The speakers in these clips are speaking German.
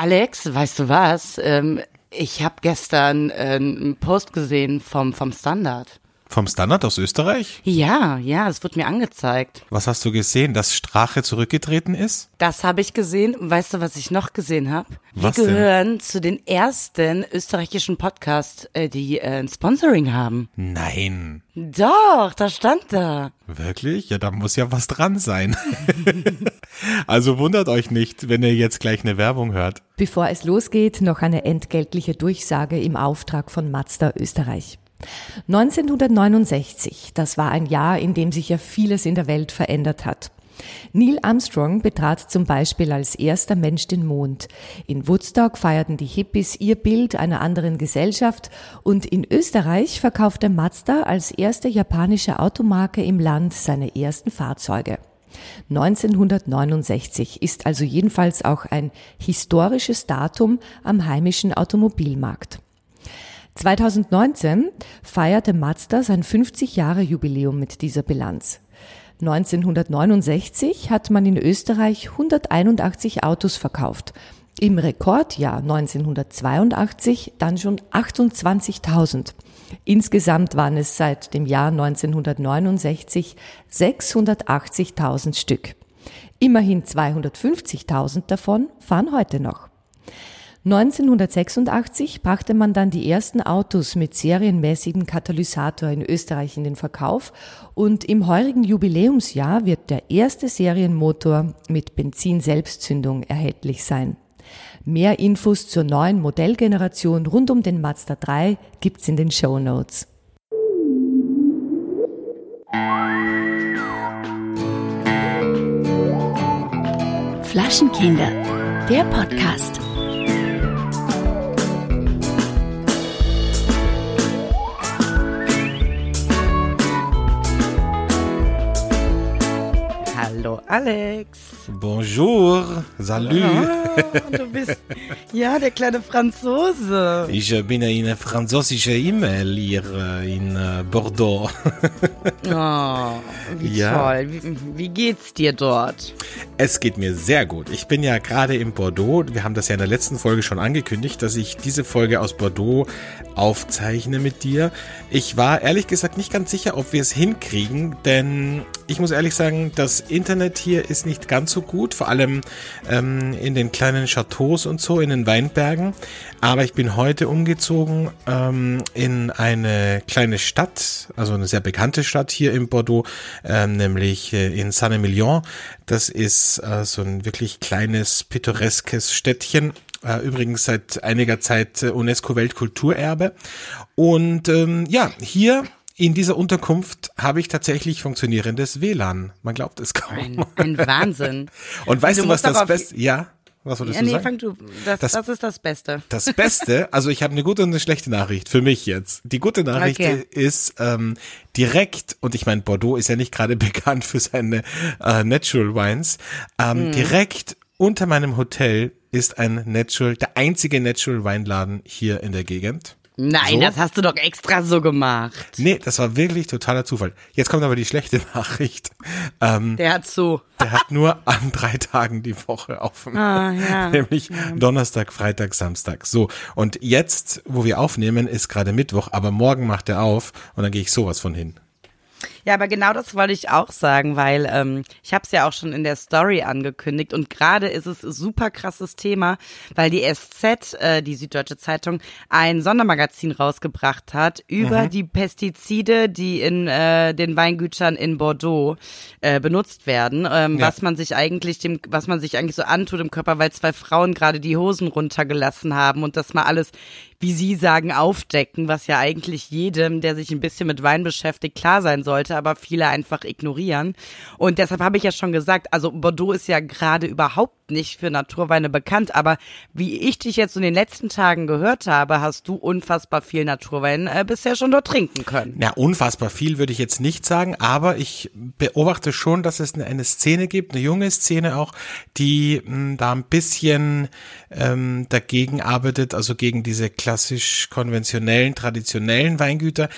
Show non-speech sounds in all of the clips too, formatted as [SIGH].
Alex, weißt du was? Ähm, ich habe gestern äh, einen Post gesehen vom, vom Standard. Vom Standard aus Österreich? Ja, ja, es wird mir angezeigt. Was hast du gesehen, dass Strache zurückgetreten ist? Das habe ich gesehen. Weißt du, was ich noch gesehen habe? Wir Was denn? gehören zu den ersten österreichischen Podcasts, äh, die äh, ein Sponsoring haben. Nein. Doch, da stand da. Wirklich? Ja, da muss ja was dran sein. [LAUGHS] also wundert euch nicht, wenn ihr jetzt gleich eine Werbung hört. Bevor es losgeht, noch eine entgeltliche Durchsage im Auftrag von Mazda Österreich. 1969, das war ein Jahr, in dem sich ja vieles in der Welt verändert hat. Neil Armstrong betrat zum Beispiel als erster Mensch den Mond. In Woodstock feierten die Hippies ihr Bild einer anderen Gesellschaft und in Österreich verkaufte Mazda als erste japanische Automarke im Land seine ersten Fahrzeuge. 1969 ist also jedenfalls auch ein historisches Datum am heimischen Automobilmarkt. 2019 feierte Mazda sein 50 Jahre Jubiläum mit dieser Bilanz. 1969 hat man in Österreich 181 Autos verkauft. Im Rekordjahr 1982 dann schon 28.000. Insgesamt waren es seit dem Jahr 1969 680.000 Stück. Immerhin 250.000 davon fahren heute noch. 1986 brachte man dann die ersten Autos mit serienmäßigem Katalysator in Österreich in den Verkauf und im heurigen Jubiläumsjahr wird der erste Serienmotor mit Benzin-Selbstzündung erhältlich sein. Mehr Infos zur neuen Modellgeneration rund um den Mazda 3 gibt's in den Show Notes. Flaschenkinder, der Podcast. Alex. Bonjour, salut. Ah, du bist ja der kleine Franzose. Ich bin eine französische E-Mail hier äh, in äh, Bordeaux. Oh, [LAUGHS] wie Ja. toll. Wie, wie geht's dir dort? Es geht mir sehr gut. Ich bin ja gerade in Bordeaux. Wir haben das ja in der letzten Folge schon angekündigt, dass ich diese Folge aus Bordeaux aufzeichne mit dir. Ich war ehrlich gesagt nicht ganz sicher, ob wir es hinkriegen, denn ich muss ehrlich sagen, das Internet hier ist nicht ganz so gut, vor allem ähm, in den kleinen Chateaus und so, in den Weinbergen. Aber ich bin heute umgezogen ähm, in eine kleine Stadt, also eine sehr bekannte Stadt hier in Bordeaux, ähm, nämlich äh, in Saint-Emilion. Das ist äh, so ein wirklich kleines, pittoreskes Städtchen. Äh, übrigens seit einiger Zeit äh, UNESCO-Weltkulturerbe. Und ähm, ja, hier in dieser Unterkunft habe ich tatsächlich funktionierendes WLAN. Man glaubt es kaum. Ein, ein Wahnsinn. [LAUGHS] Und weißt Du du, was das Beste? Ja, was wolltest Ja, du nee, sagen? fang du. Das, Das- das, ist das Beste. Das Beste, [LAUGHS] also ich habe eine gute und eine schlechte Nachricht für mich jetzt. Die gute Nachricht Okay. ist ähm, direkt, und ich meine, Bordeaux ist ja nicht gerade [LAUGHS] bekannt für seine äh, Natural Wines, ähm, Hm. direkt unter meinem Hotel ist ein Natural, der einzige Natural Weinladen hier in der Gegend. Nein, So? das hast du doch extra so gemacht. Nee, das war wirklich totaler Zufall. Jetzt kommt aber die schlechte [LAUGHS] Nachricht. Ähm, Der hat so. der hat nur an drei Tagen die Woche offen. Ah, ja. [LAUGHS] Nämlich Donnerstag, Freitag, Samstag. So, und jetzt, wo wir aufnehmen, ist gerade Mittwoch, aber morgen macht er auf und dann gehe ich sowas von hin. Ja, aber genau das wollte ich auch sagen, weil ähm, ich habe es ja auch schon in der Story angekündigt und gerade ist es super krasses Thema, weil die SZ, äh, die Süddeutsche Zeitung, ein Sondermagazin rausgebracht hat über Mhm. die Pestizide, die in äh, den Weingütern in Bordeaux äh, benutzt werden, ähm, Ja. was man sich eigentlich dem, was man sich eigentlich so antut im Körper, weil zwei Frauen gerade die Hosen runtergelassen haben und das mal alles wie Sie sagen, aufdecken, was ja eigentlich jedem, der sich ein bisschen mit Wein beschäftigt, klar sein sollte, aber viele einfach ignorieren. Und deshalb habe ich ja schon gesagt, also Bordeaux ist ja gerade überhaupt nicht für Naturweine bekannt, aber wie ich dich jetzt in den letzten Tagen gehört habe, hast du unfassbar viel Naturwein äh, bisher schon dort trinken können. Ja, unfassbar viel würde ich jetzt nicht sagen, aber ich beobachte schon, dass es eine, eine Szene gibt, eine junge Szene auch, die mh, da ein bisschen ähm, dagegen arbeitet, also gegen diese klassisch konventionellen, traditionellen Weingüter.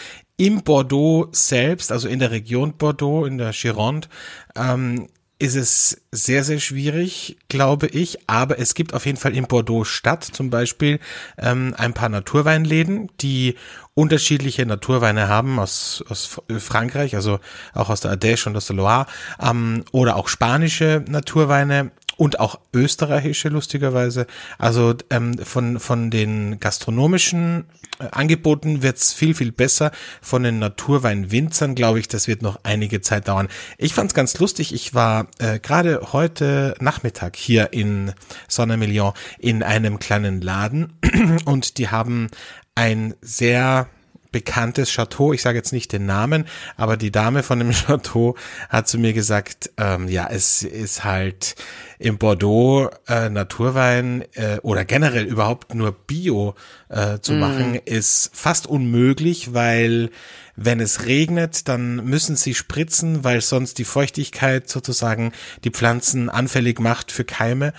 Im Bordeaux selbst, also in der Region Bordeaux, in der Gironde, ähm, ist es sehr, sehr schwierig, glaube ich. Aber es gibt auf jeden Fall in Bordeaux Stadt zum Beispiel ähm, ein paar Naturweinläden, die unterschiedliche Naturweine haben aus, aus Frankreich, also auch aus der Ardèche und aus der Loire, ähm, oder auch spanische Naturweine und auch österreichische lustigerweise. Also ähm, von von den gastronomischen äh, Angeboten wird's viel viel besser. Von den Naturweinwinzern glaube ich, das wird noch einige Zeit dauern. Ich fand's ganz lustig. Ich war äh, gerade heute Nachmittag hier in Sonne-Million in einem kleinen Laden [CLEARS THROAT] und die haben ein sehr bekanntes Chateau. Ich sage jetzt nicht den Namen, aber die Dame von dem [LAUGHS] Chateau hat zu mir gesagt, ähm, ja, es ist halt im Bordeaux äh, Naturwein äh, oder generell überhaupt nur Bio äh, zu mm. machen, ist fast unmöglich, weil wenn es regnet, dann müssen sie spritzen, weil sonst die Feuchtigkeit sozusagen die Pflanzen anfällig macht für Keime.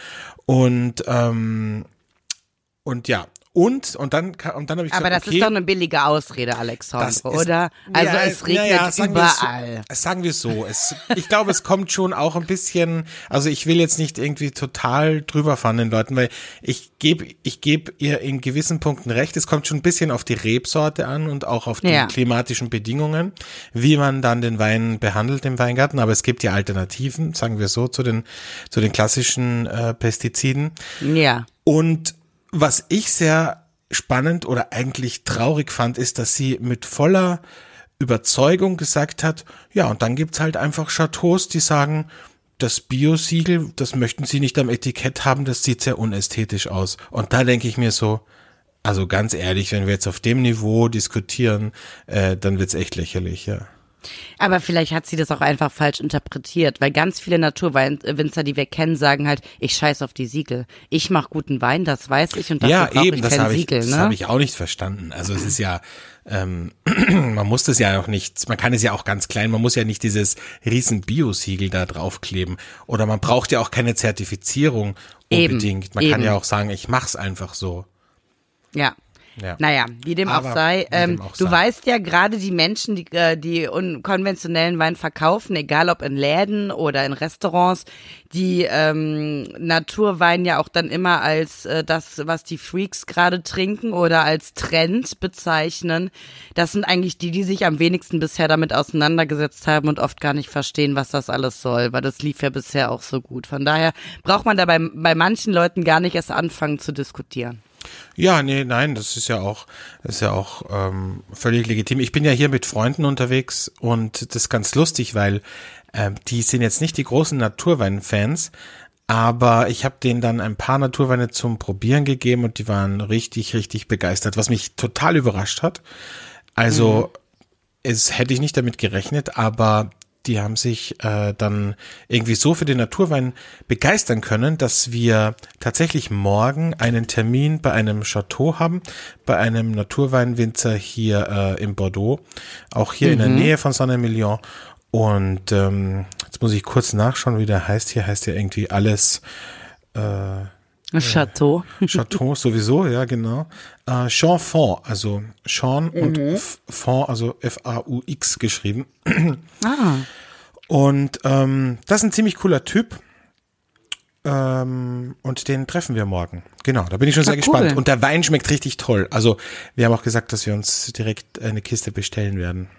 Und ähm, und ja, und, und dann, und dann habe ich gesagt, Aber das okay, ist doch eine billige Ausrede, Alexandre, oder? Also ja, es regnet ja, ja, überall. So, sagen wir so. Es, ich glaube, es kommt schon auch ein bisschen, also ich will jetzt nicht irgendwie total drüber fahren den Leuten, weil ich gebe ich geb ihr in gewissen Punkten recht. Es kommt schon ein bisschen auf die Rebsorte an und auch auf die ja. klimatischen Bedingungen, wie man dann den Wein behandelt im Weingarten. Aber es gibt ja Alternativen, sagen wir so, zu den, zu den klassischen äh, Pestiziden. Ja. Und was ich sehr spannend oder eigentlich traurig fand, ist, dass sie mit voller Überzeugung gesagt hat, ja, und dann gibt's halt einfach Chateaus, die sagen, das Bio-Siegel, das möchten sie nicht am Etikett haben, das sieht sehr unästhetisch aus. Und da denke ich mir so, also ganz ehrlich, wenn wir jetzt auf dem Niveau diskutieren, äh, dann wird's echt lächerlich, ja. Aber vielleicht hat sie das auch einfach falsch interpretiert, weil ganz viele Naturwinzer, die wir kennen, sagen halt, ich scheiß auf die Siegel. Ich mache guten Wein, das weiß ich und dafür ja, eben, ich das kein Siegel. Ich, ne? Das habe ich auch nicht verstanden. Also es ist ja, ähm, [CLEARS THROAT] man muss das ja auch nicht, man kann es ja auch ganz klein, man muss ja nicht dieses riesen Bio-Siegel da draufkleben. Oder man braucht ja auch keine Zertifizierung unbedingt. Eben, man eben. kann ja auch sagen, ich mach's einfach so. Ja, ja. Naja, wie dem Aber auch sei. Ähm, dem auch du sei. weißt ja, gerade die Menschen, die äh, die unkonventionellen Wein verkaufen, egal ob in Läden oder in Restaurants, die ähm, Naturwein ja auch dann immer als äh, das, was die Freaks gerade trinken oder als Trend bezeichnen. Das sind eigentlich die, die sich am wenigsten bisher damit auseinandergesetzt haben und oft gar nicht verstehen, was das alles soll, weil das lief ja bisher auch so gut. Von daher braucht man da bei, bei manchen Leuten gar nicht erst anfangen zu diskutieren. Ja, nee, nein, das ist ja auch, ist ja auch ähm, völlig legitim. Ich bin ja hier mit Freunden unterwegs und das ist ganz lustig, weil äh, die sind jetzt nicht die großen Naturwein-Fans, aber ich habe denen dann ein paar Naturweine zum Probieren gegeben und die waren richtig, richtig begeistert, was mich total überrascht hat. Also, mhm. es hätte ich nicht damit gerechnet, aber die haben sich äh, dann irgendwie so für den Naturwein begeistern können, dass wir tatsächlich morgen einen Termin bei einem Chateau haben, bei einem Naturweinwinzer hier äh, in Bordeaux, auch hier mhm. in der mhm. Nähe von Saint-Emilion. Und ähm, jetzt muss ich kurz nachschauen, wie der heißt. Hier heißt ja irgendwie alles äh, Chateau. Chateau sowieso, ja, genau. Äh, Jean Font, also Jean mhm. und Font, also F-A-U-X geschrieben. Ah. Und ähm, das ist ein ziemlich cooler Typ. Ähm, und den treffen wir morgen. Genau, da bin ich schon sehr cool. gespannt. Und der Wein schmeckt richtig toll. Also wir haben auch gesagt, dass wir uns direkt eine Kiste bestellen werden.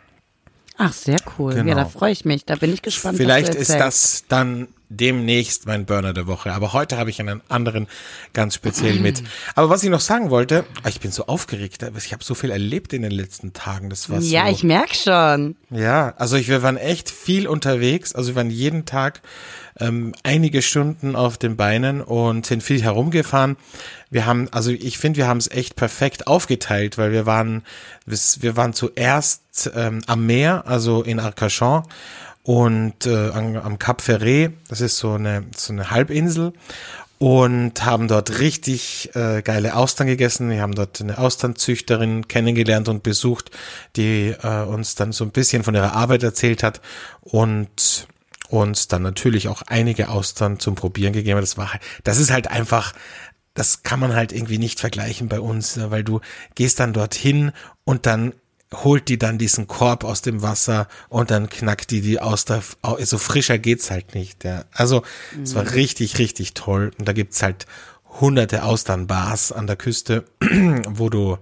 Ach, sehr cool. Genau. Ja, da freue ich mich. Da bin ich gespannt. Vielleicht ist das dann demnächst mein Burner der Woche. Aber heute habe ich einen anderen ganz speziell mit. Aber was ich noch sagen wollte, ah, ich bin so aufgeregt. Ich habe so viel erlebt in den letzten Tagen. Das war Ja, so, ich merk schon. Ja, also ich, wir waren echt viel unterwegs. Also wir waren jeden Tag ähm, einige Stunden auf den Beinen und sind viel herumgefahren. Wir haben, also ich finde, wir haben es echt perfekt aufgeteilt, weil wir waren, wir waren zuerst ähm, am Meer, also in Arcachon und äh, am, am Cap Ferret, das ist so eine, so eine Halbinsel und haben dort richtig äh, geile Austern gegessen. Wir haben dort eine Austernzüchterin kennengelernt und besucht, die äh, uns dann so ein bisschen von ihrer Arbeit erzählt hat und uns dann natürlich auch einige Austern zum Probieren gegeben. Das war, das ist halt einfach, das kann man halt irgendwie nicht vergleichen bei uns, weil du gehst dann dorthin und dann holt die dann diesen Korb aus dem Wasser und dann knackt die die aus der, so frischer geht's halt nicht. Ja. Also es war richtig, richtig toll. Und da gibt's halt hunderte Austernbars an der Küste, [CLEARS THROAT] wo du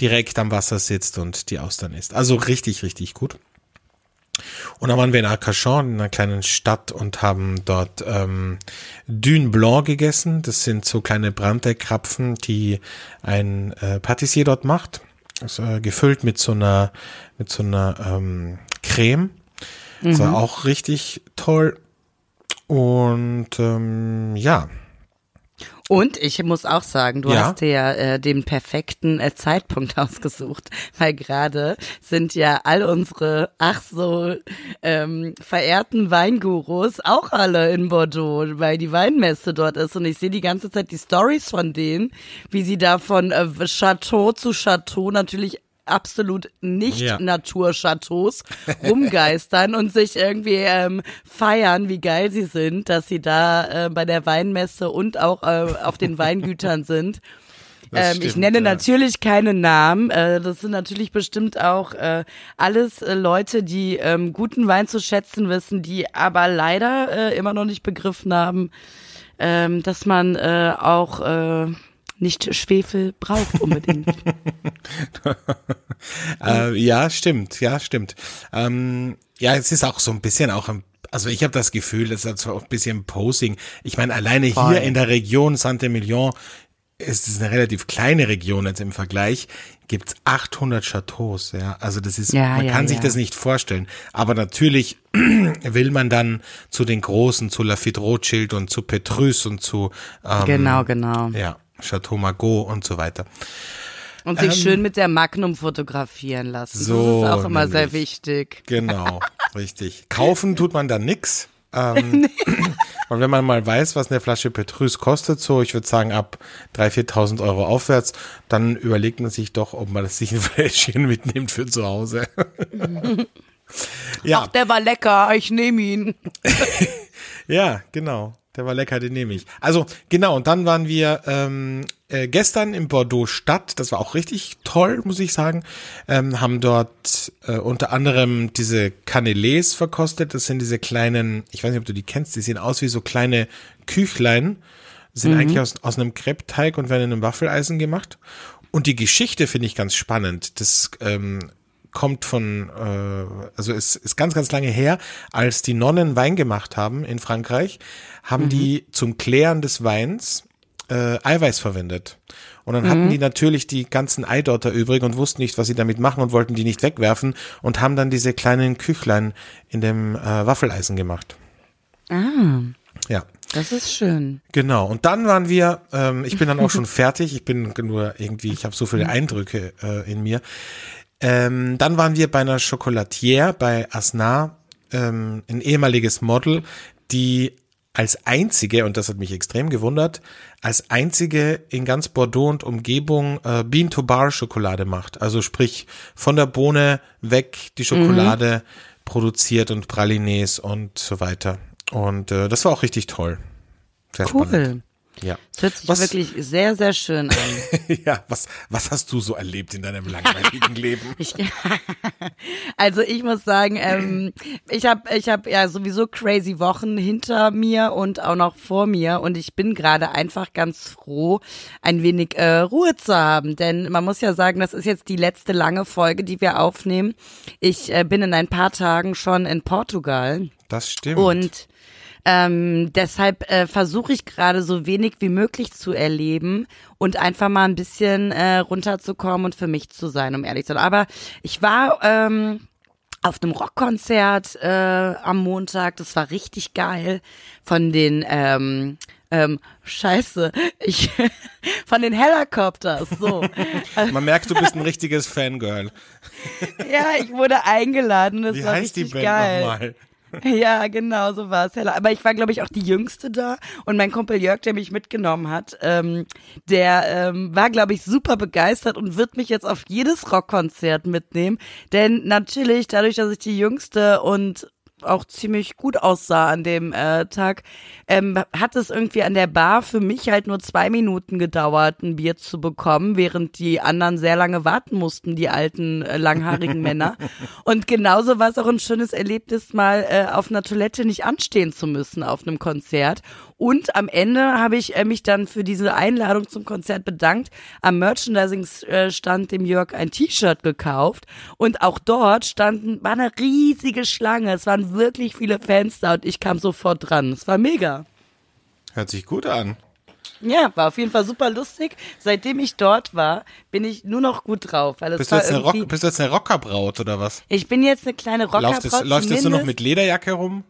direkt am Wasser sitzt und die Austern isst. Also richtig, richtig gut. Und dann waren wir in Arcachon, in einer kleinen Stadt und haben dort ähm, Dune Blanc gegessen. Das sind so kleine Brandeckrapfen, die ein äh, Patissier dort macht. Also, äh, gefüllt mit so einer, mit so einer ähm, Creme. Das war mhm. auch richtig toll. Und ähm, ja, und ich muss auch sagen, du ja. hast dir ja äh, den perfekten äh, Zeitpunkt [LAUGHS] ausgesucht, weil gerade sind ja all unsere ach so ähm, verehrten Weingurus auch alle in Bordeaux, weil die Weinmesse dort ist und ich sehe die ganze Zeit die Stories von denen, wie sie da von äh, Chateau zu Chateau natürlich absolut nicht ja. Naturchateaus [LAUGHS] rumgeistern und sich irgendwie ähm, feiern, wie geil sie sind, dass sie da äh, bei der Weinmesse und auch äh, auf den Weingütern [LAUGHS] sind. Ähm, stimmt, ich nenne ja. natürlich keine Namen. Äh, das sind natürlich bestimmt auch äh, alles äh, Leute, die ähm, guten Wein zu schätzen wissen, die aber leider äh, immer noch nicht begriffen haben, ähm, dass man äh, auch äh, nicht Schwefel braucht unbedingt. [LAUGHS] [LAUGHS] äh, ja, stimmt, ja, stimmt. Ähm, ja, es ist auch so ein bisschen auch ein also ich habe das Gefühl, das ist auch ein bisschen Posing. Ich meine, alleine Voll. hier in der Region Saint-Emilion ist es eine relativ kleine Region jetzt im Vergleich, gibt's 800 Chateaus, ja. Also das ist, ja, man ja, kann ja. sich das nicht vorstellen. Aber natürlich [CLEARS THROAT] will man dann zu den großen, zu Lafitte Rothschild und zu Petrus und zu ähm, Genau, genau. Ja. Chateau Margaux und so weiter. Und sich ähm, schön mit der Magnum fotografieren lassen. So, das ist auch immer nämlich. sehr wichtig. Genau, richtig. Kaufen tut man da nix. Ähm. [LAUGHS] [CLEARS THROAT] Und wenn man mal weiß, was eine Flasche Petrus kostet, so ich würde sagen ab 3.000, 4.000 Euro aufwärts, dann überlegt man sich doch, ob man das sich ein [LAUGHS] Fläschchen mitnimmt für zu Hause. [LAUGHS] ja. Ach, der war lecker, ich nehme ihn. ja, genau. Der war lecker, den nehme ich. Also genau, und dann waren wir ähm, äh, gestern in Bordeaux Stadt, das war auch richtig toll, muss ich sagen. Ähm, haben dort äh, unter anderem diese Canelés verkostet. Das sind diese kleinen, ich weiß nicht, ob du die kennst, die sehen aus wie so kleine Küchlein. Sind mhm. eigentlich aus, aus einem Kreppteig und werden in einem Waffeleisen gemacht. Und die Geschichte finde ich ganz spannend. Das ähm, kommt von, äh, also es ist ganz, ganz lange her, als die Nonnen Wein gemacht haben in Frankreich, haben mhm. die zum Klären des Weins äh, Eiweiß verwendet. Und dann mhm. hatten die natürlich die ganzen Eidotter übrig und wussten nicht, was sie damit machen und wollten die nicht wegwerfen und haben dann diese kleinen Küchlein in dem äh, Waffeleisen gemacht. Ah. Ja. Das ist schön. Genau. Und dann waren wir, ähm, ich bin dann auch [LAUGHS] schon fertig, ich bin nur irgendwie, ich habe so viele Eindrücke äh, in mir. Ähm, dann waren wir bei einer Chocolatière bei Asnar, ähm, ein ehemaliges Model, die als einzige, und das hat mich extrem gewundert, als einzige in ganz Bordeaux und Umgebung äh, Bean-to-Bar-Schokolade macht. Also sprich von der Bohne weg die Schokolade mhm. produziert und Pralines und so weiter. Und äh, das war auch richtig toll. Sehr cool. Spannend. Ja. Es hört sich was, wirklich sehr, sehr schön an. [LAUGHS] ja, was, was hast du so erlebt in deinem langweiligen Leben? [LAUGHS] Ich, [LAUGHS] also ich muss sagen, ähm, ich habe ich hab ja sowieso crazy Wochen hinter mir und auch noch vor mir und ich bin gerade einfach ganz froh, ein wenig äh, Ruhe zu haben, denn man muss ja sagen, das ist jetzt die letzte lange Folge, die wir aufnehmen. Ich äh, bin in ein paar Tagen schon in Portugal. Das stimmt. Und ähm, deshalb äh, versuche ich gerade so wenig wie möglich zu erleben und einfach mal ein bisschen äh, runterzukommen und für mich zu sein, um ehrlich zu sein. Aber ich war ähm, auf einem Rockkonzert äh, am Montag, das war richtig geil, von den ähm, ähm, Scheiße, ich [LAUGHS] von den Helicopters, so. [LAUGHS] Man merkt, du bist ein richtiges Fangirl. ja, ich wurde eingeladen, das Wie war heißt richtig die Band geil. Nochmal? Ja, genau, so war es. Aber ich war, glaube ich, auch die Jüngste da. Und mein Kumpel Jörg, der mich mitgenommen hat, ähm, der ähm, war, glaube ich, super begeistert und wird mich jetzt auf jedes Rockkonzert mitnehmen. Denn natürlich, dadurch, dass ich die Jüngste und auch ziemlich gut aussah an dem äh, Tag, ähm, hat es irgendwie an der Bar für mich halt nur zwei Minuten gedauert, ein Bier zu bekommen, während die anderen sehr lange warten mussten, die alten äh, langhaarigen [LAUGHS] Männer. Und genauso war es auch ein schönes Erlebnis, mal äh, auf einer Toilette nicht anstehen zu müssen auf einem Konzert. Und am Ende habe ich äh, mich dann für diese Einladung zum Konzert bedankt, am Merchandising-Stand dem Jörg ein T-Shirt gekauft und auch dort standen, war eine riesige Schlange. Es waren wirklich viele Fans da und ich kam sofort dran. Es war mega. Hört sich gut an. Ja, war auf jeden Fall super lustig. Seitdem ich dort war, bin ich nur noch gut drauf. Weil es Bist du, jetzt eine Rock, bist du jetzt eine Rockerbraut oder was? ich bin jetzt eine kleine Läufst, Rockerbraut. jetzt, läufst jetzt nur noch mit Lederjacke rum?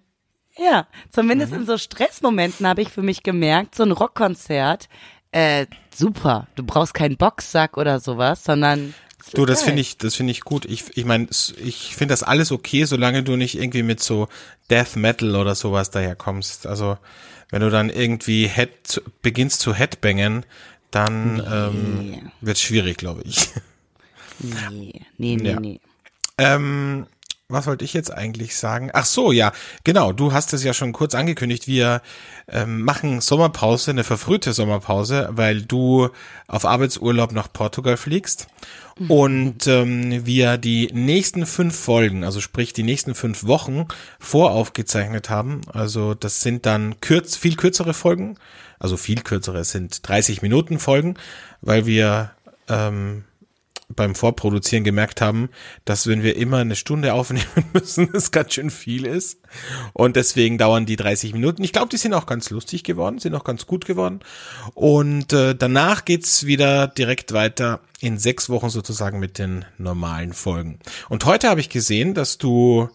Ja, zumindest Mhm. in so Stressmomenten habe ich für mich gemerkt, so ein Rockkonzert, äh, super. Du brauchst keinen Boxsack oder sowas, sondern Du, das finde ich, das finde ich gut. Ich, ich meine, ich finde das alles okay, solange du nicht irgendwie mit so Death Metal oder sowas daherkommst. Also, wenn du dann irgendwie head, beginnst zu Headbangen, dann ähm, wird schwierig, glaube ich. Nee, nee, nee, Ja. nee. Ähm, was wollte ich jetzt eigentlich sagen? Ach so, ja, genau. Du hast es ja schon kurz angekündigt. Wir ähm, machen Sommerpause, eine verfrühte Sommerpause, weil du auf Arbeitsurlaub nach Portugal fliegst. Und ähm, wir die nächsten fünf Folgen, also sprich die nächsten fünf Wochen voraufgezeichnet haben. Also das sind dann kürz, viel kürzere Folgen. Also viel kürzere, es sind 30 Minuten Folgen, weil wir ähm, beim Vorproduzieren gemerkt haben, dass wenn wir immer eine Stunde aufnehmen [LAUGHS] müssen, es ganz schön viel ist. Und deswegen dauern die 30 Minuten. Ich glaube, die sind auch ganz lustig geworden, sind auch ganz gut geworden. Und äh, danach geht's wieder direkt weiter in sechs Wochen sozusagen mit den normalen Folgen. Und heute habe ich gesehen, dass du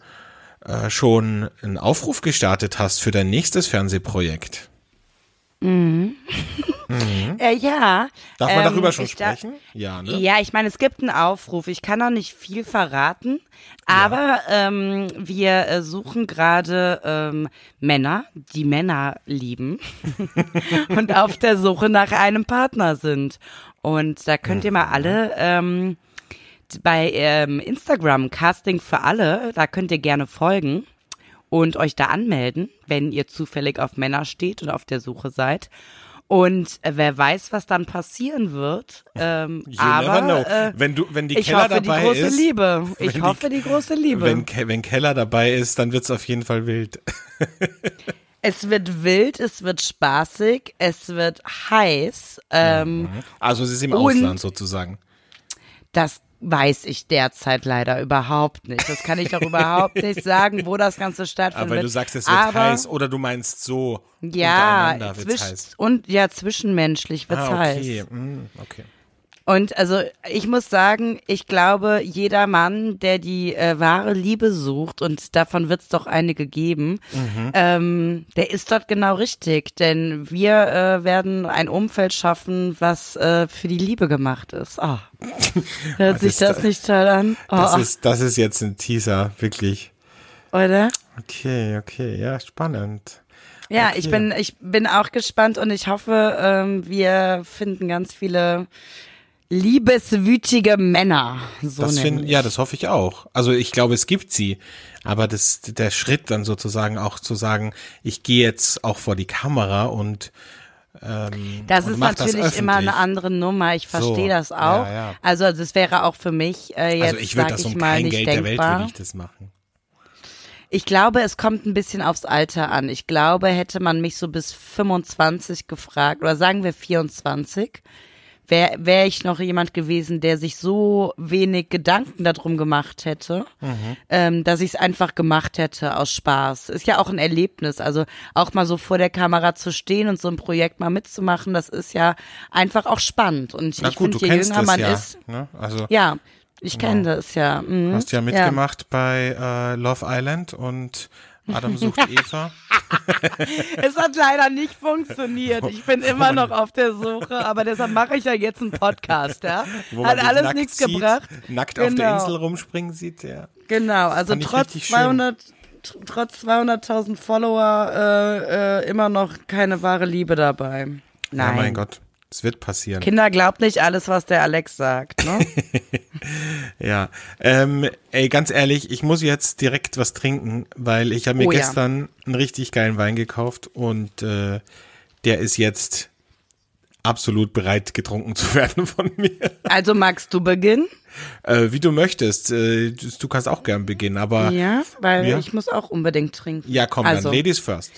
äh, schon einen Aufruf gestartet hast für dein nächstes Fernsehprojekt. [LAUGHS] Äh, ja. Darf man ähm, darüber schon ich da- sprechen? Ja, ne? Ja, ich meine, es gibt einen Aufruf. Ich kann noch nicht viel verraten, aber ähm, wir äh, suchen gerade ähm, Männer, die Männer lieben [LAUGHS] und auf der Suche nach einem Partner sind. Und da könnt ihr mal alle ähm, bei ähm, Instagram Casting für alle, da könnt ihr gerne folgen und euch da anmelden, wenn ihr zufällig auf Männer steht und auf der Suche seid. Und äh, wer weiß, was dann passieren wird. Ähm, [LAUGHS] You aber never know. Äh, wenn du, wenn die ich Keller hoffe, die dabei große ist, Liebe. [LAUGHS] Ich die- hoffe, die große Liebe. Wenn, wenn Keller dabei ist, dann wird's auf jeden Fall wild. [LAUGHS] es wird wild, es wird spaßig, es wird heiß. Ähm, Also es ist im Ausland sozusagen. Das weiß ich derzeit leider überhaupt nicht. Das kann ich doch überhaupt [LAUGHS] nicht sagen, wo das Ganze stattfindet. Aber du sagst, es wird Aber- heiß oder du meinst so Ja, zwisch- heiß. und ja, zwischenmenschlich wird's Ah, heiß. okay. mm, okay. Und also ich muss sagen, ich glaube, jeder Mann, der die äh, wahre Liebe sucht, und davon wird es doch einige geben, Mhm. ähm, der ist dort genau richtig. Denn wir äh, werden ein Umfeld schaffen, was äh, für die Liebe gemacht ist. Oh. [LAUGHS] Hört sich ist das da- nicht toll an? Oh, Das ist, das ist jetzt ein Teaser, wirklich. oder? Okay, okay, ja, spannend. Ja, Okay. ich bin, ich bin auch gespannt und ich hoffe, ähm, wir finden ganz viele liebeswütige Männer. So Das find, ja, das hoffe ich auch. Also ich glaube, es gibt sie. Aber das, der Schritt dann sozusagen auch zu sagen, ich gehe jetzt auch vor die Kamera und ähm, Das ist mach das natürlich immer eine andere Nummer. Ich verstehe So, das auch. ja, ja. Also das wäre auch für mich äh, jetzt, Also ich würde das um kein nicht Geld der Welt denkbar. würde ich das machen. Ich glaube, es kommt ein bisschen aufs Alter an. Ich glaube, hätte man mich so bis 25 gefragt oder sagen wir 24, wäre wär ich noch jemand gewesen, der sich so wenig Gedanken darum gemacht hätte, ähm, dass ich es einfach gemacht hätte aus Spaß. Ist ja auch ein Erlebnis. Also auch mal so vor der Kamera zu stehen und so ein Projekt mal mitzumachen, das ist ja einfach auch spannend. Und Na ich finde, du je kennst jünger das man ja. ist, Ne? Also ja, ich kenne das ja. Mhm. hast ja mitgemacht bei äh, Love Island und Adam sucht Eva. Es hat leider nicht funktioniert. Ich bin immer noch auf der Suche, aber deshalb mache ich ja jetzt einen Podcast, ja. [LAUGHS] Hat alles nichts sieht, gebracht. Nackt auf der Genau. Insel rumspringen sieht, ja. Genau, also trotz richtig schön. 200 tr- trotz 200.000 Follower äh, äh, immer noch keine wahre Liebe dabei. Nein. Ja, mein Gott, es wird passieren. Kinder glaubt nicht alles, was der Alex sagt, ne? [LAUGHS] Ja, ähm, ey, ganz ehrlich, ich muss jetzt direkt was trinken, weil ich habe mir Oh ja. gestern einen richtig geilen Wein gekauft und äh, der ist jetzt absolut bereit, getrunken zu [LAUGHS] werden von mir. Also magst du beginnen? Äh, wie du möchtest. Äh, du kannst auch gern beginnen, aber ja, Ja, weil Ja. ich muss auch unbedingt trinken. komm, also, dann Ladies first.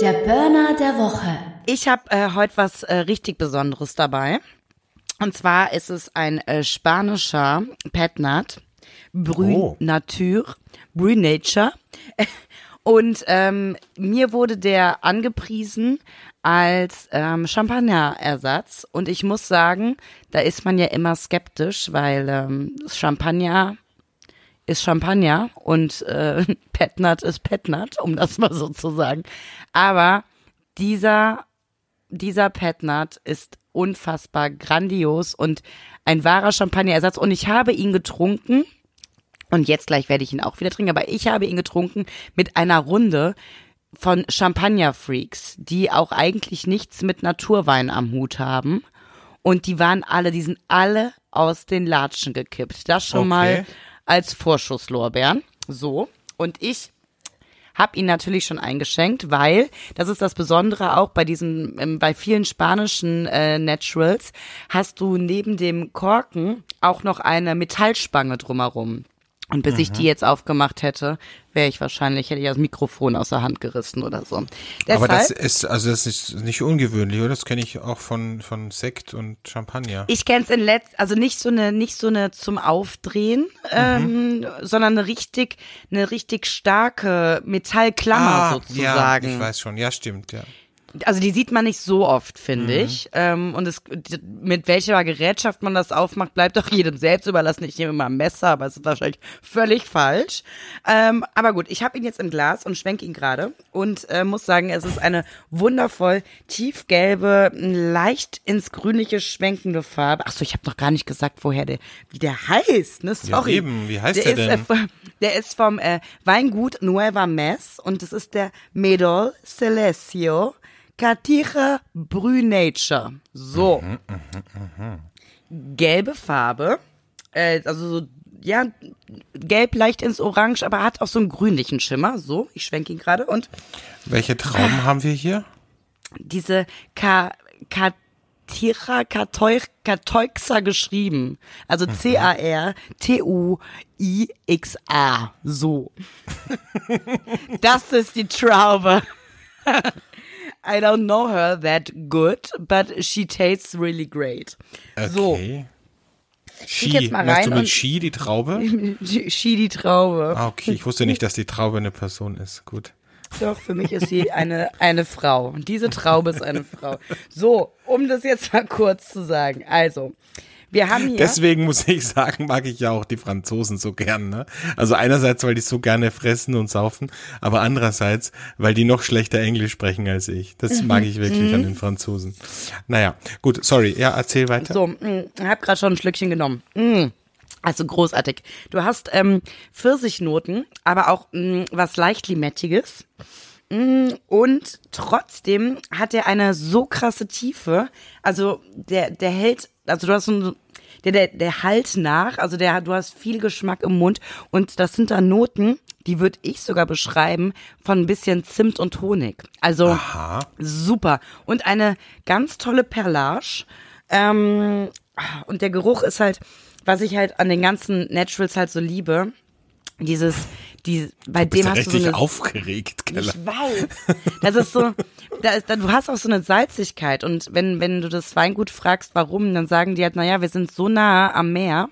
Der Burner der Woche. Ich habe äh, heute was äh, richtig Besonderes dabei. Und zwar ist es ein äh, spanischer Petnat, Brü Oh. Nature, Brü Nature. [LAUGHS] Und ähm, mir wurde der angepriesen als ähm, Champagnerersatz. Und ich muss sagen, da ist man ja immer skeptisch, weil ähm, Champagner ist Champagner und äh, [LAUGHS] Petnat ist Petnat, um das mal so zu sagen. Aber dieser, dieser Petnat ist unfassbar grandios und ein wahrer Champagnerersatz. Und ich habe ihn getrunken. Und jetzt gleich werde ich ihn auch wieder trinken, aber ich habe ihn getrunken mit einer Runde von Champagner-Freaks, die auch eigentlich nichts mit Naturwein am Hut haben. Und die waren alle, die sind alle aus den Latschen gekippt. Das schon Okay. mal als Vorschusslorbeeren. So. Und ich hab ihn natürlich schon eingeschenkt, weil das ist das Besondere auch bei diesen, ähm, bei vielen spanischen äh, Naturals hast du neben dem Korken auch noch eine Metallspange drumherum. Und bis ich die jetzt aufgemacht hätte, wäre ich wahrscheinlich, hätte ich das Mikrofon aus der Hand gerissen oder so. Deshalb, Aber das ist, also das ist nicht ungewöhnlich, oder? Das kenne ich auch von, von Sekt und Champagner. Ich kenne es in letz, also nicht so eine, nicht so eine zum Aufdrehen, ähm, sondern eine richtig, eine richtig starke Metallklammer sozusagen. Ah, Ja, ich weiß schon. Ja, stimmt, ja. Also die sieht man nicht so oft, finde ich. Ähm, und es, mit welcher Gerätschaft man das aufmacht, bleibt doch jedem selbst überlassen. Ich nehme immer ein Messer, aber es ist wahrscheinlich völlig falsch. Ähm, aber gut, ich habe ihn jetzt im Glas und schwenke ihn gerade und äh, muss sagen, es ist eine wundervoll tiefgelbe, leicht ins Grünliche schwenkende Farbe. Achso, ich habe noch gar nicht gesagt, woher der, wie der heißt. Ne? Sorry. eben, wie heißt der der ist, denn? Äh, der ist vom äh, Weingut Nueva Mes und das ist der Medol Celesio Catira Brü Nature. So. Gelbe Farbe. Äh, also so, ja, gelb leicht ins Orange, aber hat auch so einen grünlichen Schimmer. So, ich schwenke ihn gerade. Und Welche Trauben haben wir hier? diese Ka Catira Catoi- Cateuxa geschrieben. Also C-A-R-T-U-I-X-A. So. [LAUGHS] das ist die Traube. I don't know her that good, but she tastes really great. So, Okay. Ski. jetzt mal rein du mit und- Ski die Traube? [LAUGHS] she die Traube. Ah, okay. Ich wusste nicht, dass die Traube eine Person ist. Gut. Doch, für mich ist sie eine, eine Frau. Diese Traube ist eine Frau. So, um das jetzt mal kurz zu sagen. Also, wir haben hier. Deswegen muss ich sagen, mag ich ja auch die Franzosen so gern. Ne? Also einerseits, weil die so gerne fressen und saufen, aber andererseits, weil die noch schlechter Englisch sprechen als ich. Das mag ich wirklich an den Franzosen. Naja, gut, sorry. Ja, erzähl weiter. So, mh, ich habe gerade schon ein Schlückchen genommen. Mh. Also großartig. Du hast ähm, Pfirsichnoten, aber auch mh, was leicht Limettiges. Mh, Und trotzdem hat er eine so krasse Tiefe. Also der, der hält, also du hast so ein, der, der, der halt nach, also der, du hast viel Geschmack im Mund und das sind da Noten, die würde ich sogar beschreiben von ein bisschen Zimt und Honig. Also Aha. super. Und eine ganz tolle Perlage. Ähm, und der Geruch ist halt, was ich halt an den ganzen Naturals halt so liebe. Dieses, die, bei dem hast du so richtig eine aufgeregt, Keller. ich weiß. Das ist so, da ist, da, du hast auch so eine Salzigkeit und wenn, wenn du das Weingut fragst, warum, dann sagen die halt, naja, wir sind so nah am Meer,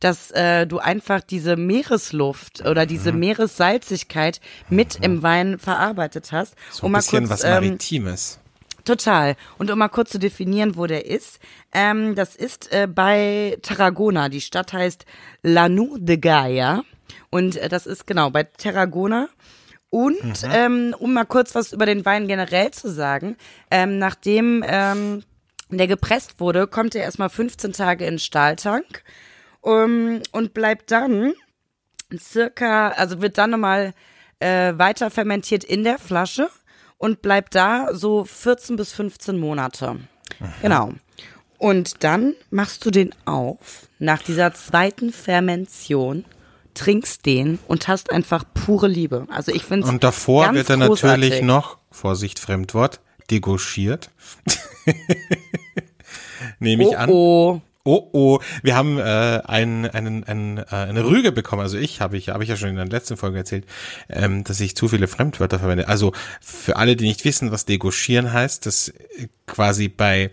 dass äh, du einfach diese Meeresluft oder diese Mhm. Meeressalzigkeit mit im Wein verarbeitet hast. So um ein bisschen kurz, was ähm, Maritimes. Total. Und um mal kurz zu definieren, wo der ist. Ähm, das ist äh, bei Tarragona. Die Stadt heißt Lanu de Gaia. Und äh, das ist genau bei Tarragona. Und ähm, um mal kurz was über den Wein generell zu sagen, ähm, nachdem ähm, der gepresst wurde, kommt er erstmal 15 Tage in Stahltank ähm, und bleibt dann circa, also wird dann nochmal äh, weiter fermentiert in der Flasche und bleibt da so 14 bis 15 Monate. Genau. Und dann machst du den auf, nach dieser zweiten Fermentation, trinkst den und hast einfach pure Liebe. Also ich finde Und davor ganz wird er großartig. natürlich noch, Vorsicht, Fremdwort, degauchiert. [LAUGHS] Nehme ich oh, an. oh. Oh oh, wir haben äh, einen, einen, einen, äh, eine Rüge bekommen. Also ich habe ich habe ich ja schon in der letzten Folge erzählt, ähm, dass ich zu viele Fremdwörter verwende. Also für alle, die nicht wissen, was degauchieren heißt, das äh, quasi bei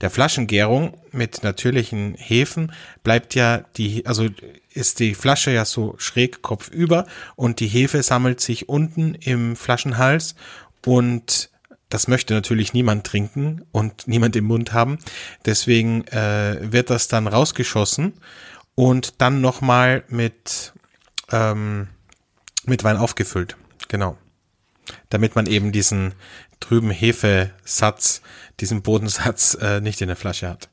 der Flaschengärung mit natürlichen Hefen bleibt ja die, also ist die Flasche ja so schräg kopfüber und die Hefe sammelt sich unten im Flaschenhals und das möchte natürlich niemand trinken und niemand im Mund haben. Deswegen äh, wird das dann rausgeschossen und dann nochmal mit, ähm, mit Wein aufgefüllt. Genau. Damit man eben diesen trüben Hefesatz, diesen Bodensatz äh, nicht in der Flasche hat.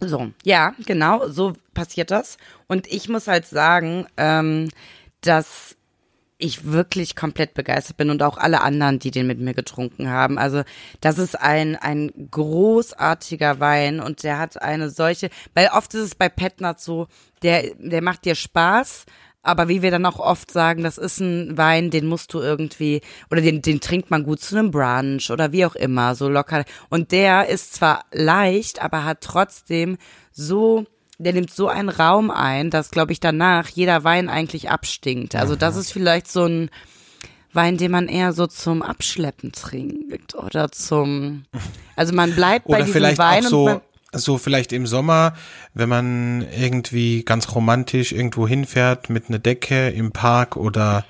So, ja, genau, so passiert das. Und ich muss halt sagen, ähm, dass ich wirklich komplett begeistert bin und auch alle anderen, die den mit mir getrunken haben. Also das ist ein, ein großartiger Wein und der hat eine solche, weil oft ist es bei Petnat so, der, der macht dir Spaß, aber wie wir dann auch oft sagen, das ist ein Wein, den musst du irgendwie, oder den, den trinkt man gut zu einem Brunch oder wie auch immer, so locker. Und der ist zwar leicht, aber hat trotzdem so, der nimmt so einen Raum ein, dass, glaube ich, danach jeder Wein eigentlich abstinkt. Also das ist vielleicht so ein Wein, den man eher so zum Abschleppen trinkt oder zum, also man bleibt bei Oder diesem vielleicht Wein auch und so, so vielleicht im Sommer, wenn man irgendwie ganz romantisch irgendwo hinfährt mit einer Decke im Park oder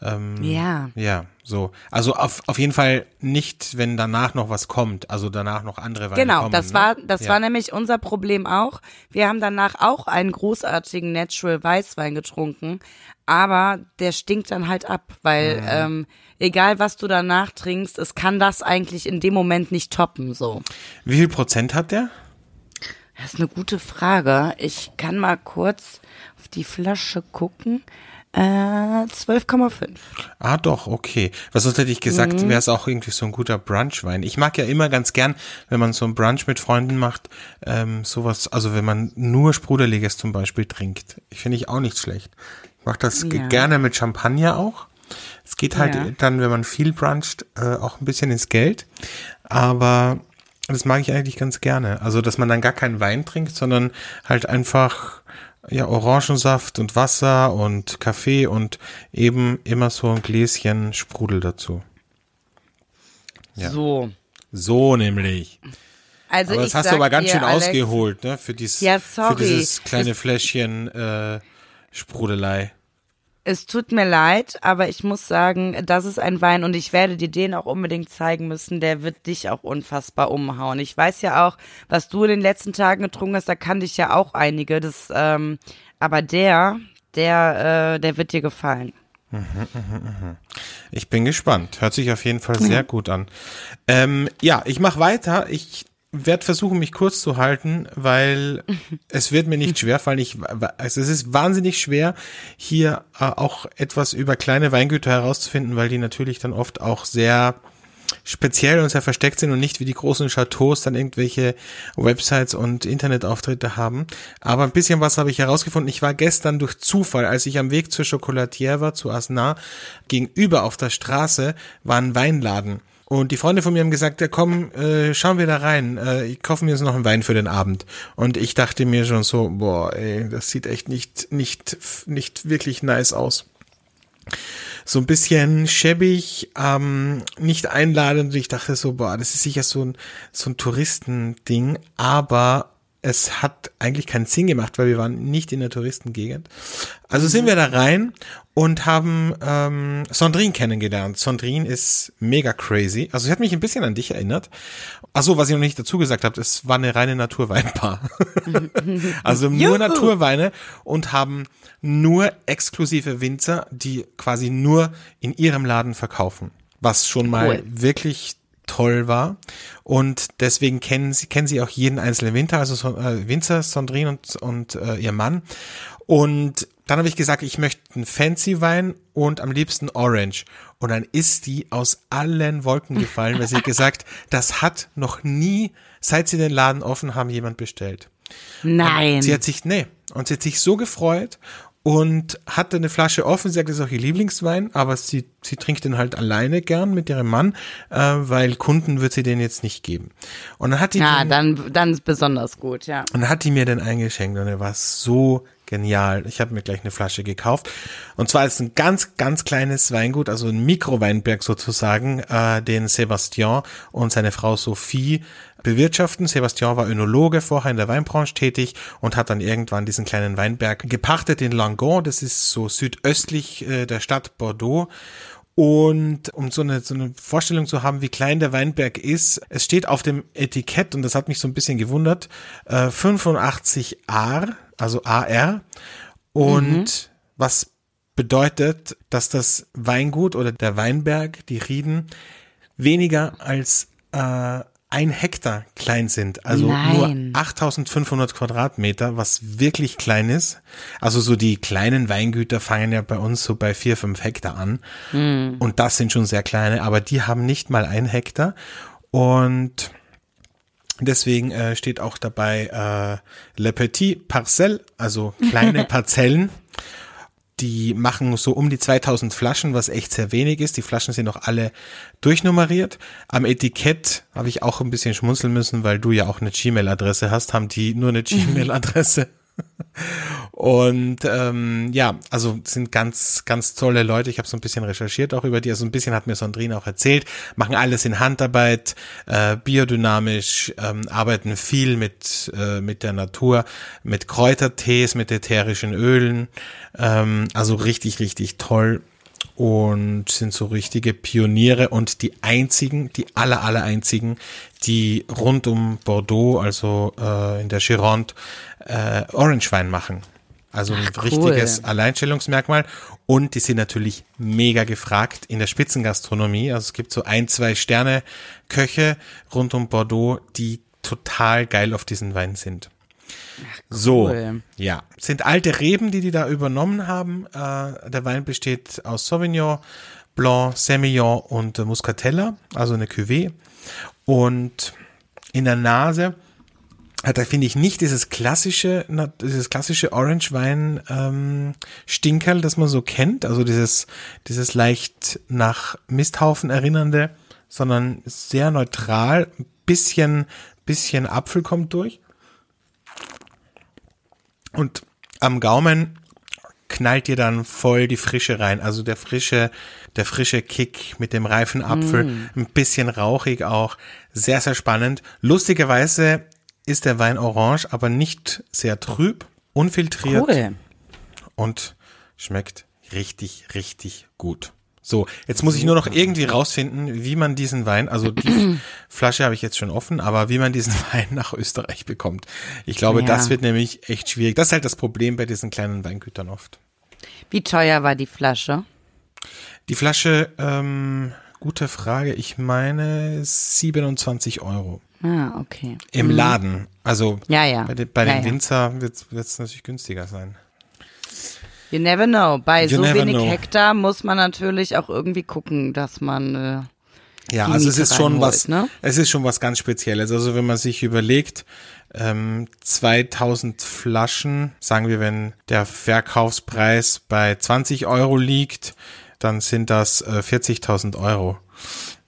ähm, ja. ja, so. Also auf, auf jeden Fall nicht, wenn danach noch was kommt, also danach noch andere Weine Genau, kommen. das ne? war, das ja. war nämlich unser Problem auch. Wir haben danach auch einen großartigen Natural Weißwein getrunken, aber der stinkt dann halt ab, weil Mhm. ähm, egal was du danach trinkst, es kann das eigentlich in dem Moment nicht toppen. So, Wie viel Prozent hat der? das ist eine gute Frage. Ich kann mal kurz auf die Flasche gucken. Äh, 12,5. Ah, doch, okay. Was sonst hätte ich gesagt, Mhm. wäre es auch irgendwie so ein guter Brunchwein. Ich mag ja immer ganz gern, wenn man so ein Brunch mit Freunden macht, ähm, sowas, also wenn man nur Sprudeliges zum Beispiel trinkt. Ich finde ich auch nicht schlecht. Ich mache das Ja. gerne mit Champagner auch. Es geht halt Ja. dann, wenn man viel bruncht, äh, auch ein bisschen ins Geld. Aber das mag ich eigentlich ganz gerne. Also, dass man dann gar keinen Wein trinkt, sondern halt einfach ja, Orangensaft und Wasser und Kaffee und eben immer so ein Gläschen Sprudel dazu. Ja. So. So nämlich. Also aber das hast du aber ganz dir, schön Alex, ausgeholt, ne? Für, dies, Ja, für dieses kleine Fläschchen äh, Sprudelei. Es tut mir leid, aber ich muss sagen, das ist ein Wein und ich werde dir den auch unbedingt zeigen müssen. Der wird dich auch unfassbar umhauen. Ich weiß ja auch, was du in den letzten Tagen getrunken hast, da kannte ich ja auch einige. Das, ähm, aber der, der, äh, der wird dir gefallen. Ich bin gespannt. Hört sich auf jeden Fall sehr gut an. Ähm, ja, ich mache weiter. Ich werde versuchen, mich kurz zu halten, weil [LAUGHS] es wird mir nicht schwer fallen. Ich, also es ist wahnsinnig schwer, hier äh, auch etwas über kleine Weingüter herauszufinden, weil die natürlich dann oft auch sehr speziell und sehr versteckt sind und nicht wie die großen Chateaus dann irgendwelche Websites und Internetauftritte haben. Aber ein bisschen was habe ich herausgefunden. Ich war gestern durch Zufall, als ich am Weg zur Chocolatière war, zu Asnar, gegenüber auf der Straße war ein Weinladen. Und die Freunde von mir haben gesagt, ja komm, äh, schauen wir da rein, äh, ich kaufe mir jetzt noch einen Wein für den Abend. Und ich dachte mir schon so, boah, ey, das sieht echt nicht, nicht, nicht wirklich nice aus so ein bisschen schäbig, ähm, nicht einladend. Ich dachte so, boah, das ist sicher so ein, so ein Touristending, aber es hat eigentlich keinen Sinn gemacht, weil wir waren nicht in der Touristengegend. Also sind wir da rein und haben ähm, Sandrine kennengelernt. Sandrine ist mega crazy. Also sie hat mich ein bisschen an dich erinnert. Achso, was ich noch nicht dazu gesagt habe, es war eine reine Naturweinbar. [LAUGHS] also nur Juhu. Naturweine und haben nur exklusive Winzer, die quasi nur in ihrem Laden verkaufen. Was schon mal Cool. wirklich toll war. Und deswegen kennen sie, kennen sie auch jeden einzelnen Winter, also so, äh, Winzer, Sandrine und, und äh, ihr Mann. Und dann habe ich gesagt, ich möchte einen Fancy Wein und am liebsten Orange. Und dann ist die aus allen Wolken gefallen, weil sie gesagt, [LAUGHS] das hat noch nie, seit sie den Laden offen haben, jemand bestellt. Nein. Und sie hat sich, nee, und sie hat sich so gefreut und hatte eine Flasche offen. Sie sagt, das ist auch ihr Lieblingswein, aber sie, sie trinkt den halt alleine gern mit ihrem Mann, äh, weil Kunden wird sie den jetzt nicht geben. Und dann hat die ja, den, dann, dann ist besonders gut, ja. und dann hat die mir den eingeschenkt und er war so genial. Ich habe mir gleich eine Flasche gekauft. Und zwar ist ein ganz, ganz kleines Weingut, also ein Mikroweinberg sozusagen, äh, den Sebastian und seine Frau Sophie bewirtschaften. Sebastian war Önologe, vorher in der Weinbranche tätig und hat dann irgendwann diesen kleinen Weinberg gepachtet in Langon. Das ist so südöstlich äh, der Stadt Bordeaux. Und um so eine, so eine Vorstellung zu haben, wie klein der Weinberg ist, es steht auf dem Etikett, und das hat mich so ein bisschen gewundert, äh, 85 AR, also AR. Und was bedeutet, dass das Weingut oder der Weinberg, die Rieden, weniger als äh, ein Hektar klein sind. Also Nein. nur 8500 Quadratmeter, was wirklich klein ist. Also so die kleinen Weingüter fangen ja bei uns so bei vier, fünf Hektar an. Und das sind schon sehr kleine, aber die haben nicht mal ein Hektar. Und Deswegen äh, steht auch dabei äh, Le Petit Parcelle, also kleine [LAUGHS] Parzellen. Die machen so um die 2000 Flaschen, was echt sehr wenig ist. Die Flaschen sind auch alle durchnummeriert. Am Etikett habe ich auch ein bisschen schmunzeln müssen, weil du ja auch eine Gmail-Adresse hast, haben die nur eine [LAUGHS] Gmail-Adresse. [LAUGHS] Und ähm, ja, also sind ganz, ganz tolle Leute. Ich habe so ein bisschen recherchiert auch über die. Also ein bisschen hat mir Sandrine auch erzählt. Machen alles in Handarbeit, äh, biodynamisch, ähm, arbeiten viel mit, äh, mit der Natur, mit Kräutertees, mit ätherischen Ölen. Ähm, also richtig, richtig toll und sind so richtige Pioniere und die einzigen, die aller, aller einzigen, die rund um Bordeaux, also äh, in der Gironde, äh, Orangewein machen. Also ein Ach, cool. richtiges Alleinstellungsmerkmal. Und die sind natürlich mega gefragt in der Spitzengastronomie. Also es gibt so ein, zwei Sterne Köche rund um Bordeaux, die total geil auf diesen Wein sind. So, cool. ja, sind alte Reben, die die da übernommen haben. Äh, der Wein besteht aus Sauvignon, Blanc, Semillon und äh, Muscatella, also eine Cuvée. Und in der Nase hat er, finde ich, nicht dieses klassische, dieses klassische Orange-Wein ähm, Stinkerl, das man so kennt, also dieses, dieses leicht nach Misthaufen erinnernde, sondern sehr neutral, ein bisschen, bisschen Apfel kommt durch. Und am Gaumen knallt dir dann voll die Frische rein. Also der frische, der frische Kick mit dem reifen Apfel, ein bisschen rauchig auch. Sehr, sehr spannend. Lustigerweise ist der Wein orange, aber nicht sehr trüb, unfiltriert Cool. und schmeckt richtig, richtig gut. So, jetzt muss ich nur noch irgendwie rausfinden, wie man diesen Wein, also die [CLEARS THROAT] Flasche habe ich jetzt schon offen, aber wie man diesen [LAUGHS] Wein nach Österreich bekommt. Ich glaube, Ja. das wird nämlich echt schwierig. Das ist halt das Problem bei diesen kleinen Weingütern oft. Wie teuer war die Flasche? Die Flasche, ähm, gute Frage, ich meine 27 Euro Ah, okay. im Laden. Also Ja, ja. bei, de, bei Ja, den ja. Winzer wird es natürlich günstiger sein. You never know. Bei You so wenig know. Hektar muss man natürlich auch irgendwie gucken, dass man äh, Ja, also es ist schon was, ne? es ist schon was ganz Spezielles. Also wenn man sich überlegt, ähm, 2000 Flaschen, sagen wir, wenn der Verkaufspreis bei 20 Euro liegt, dann sind das äh, 40.000 Euro.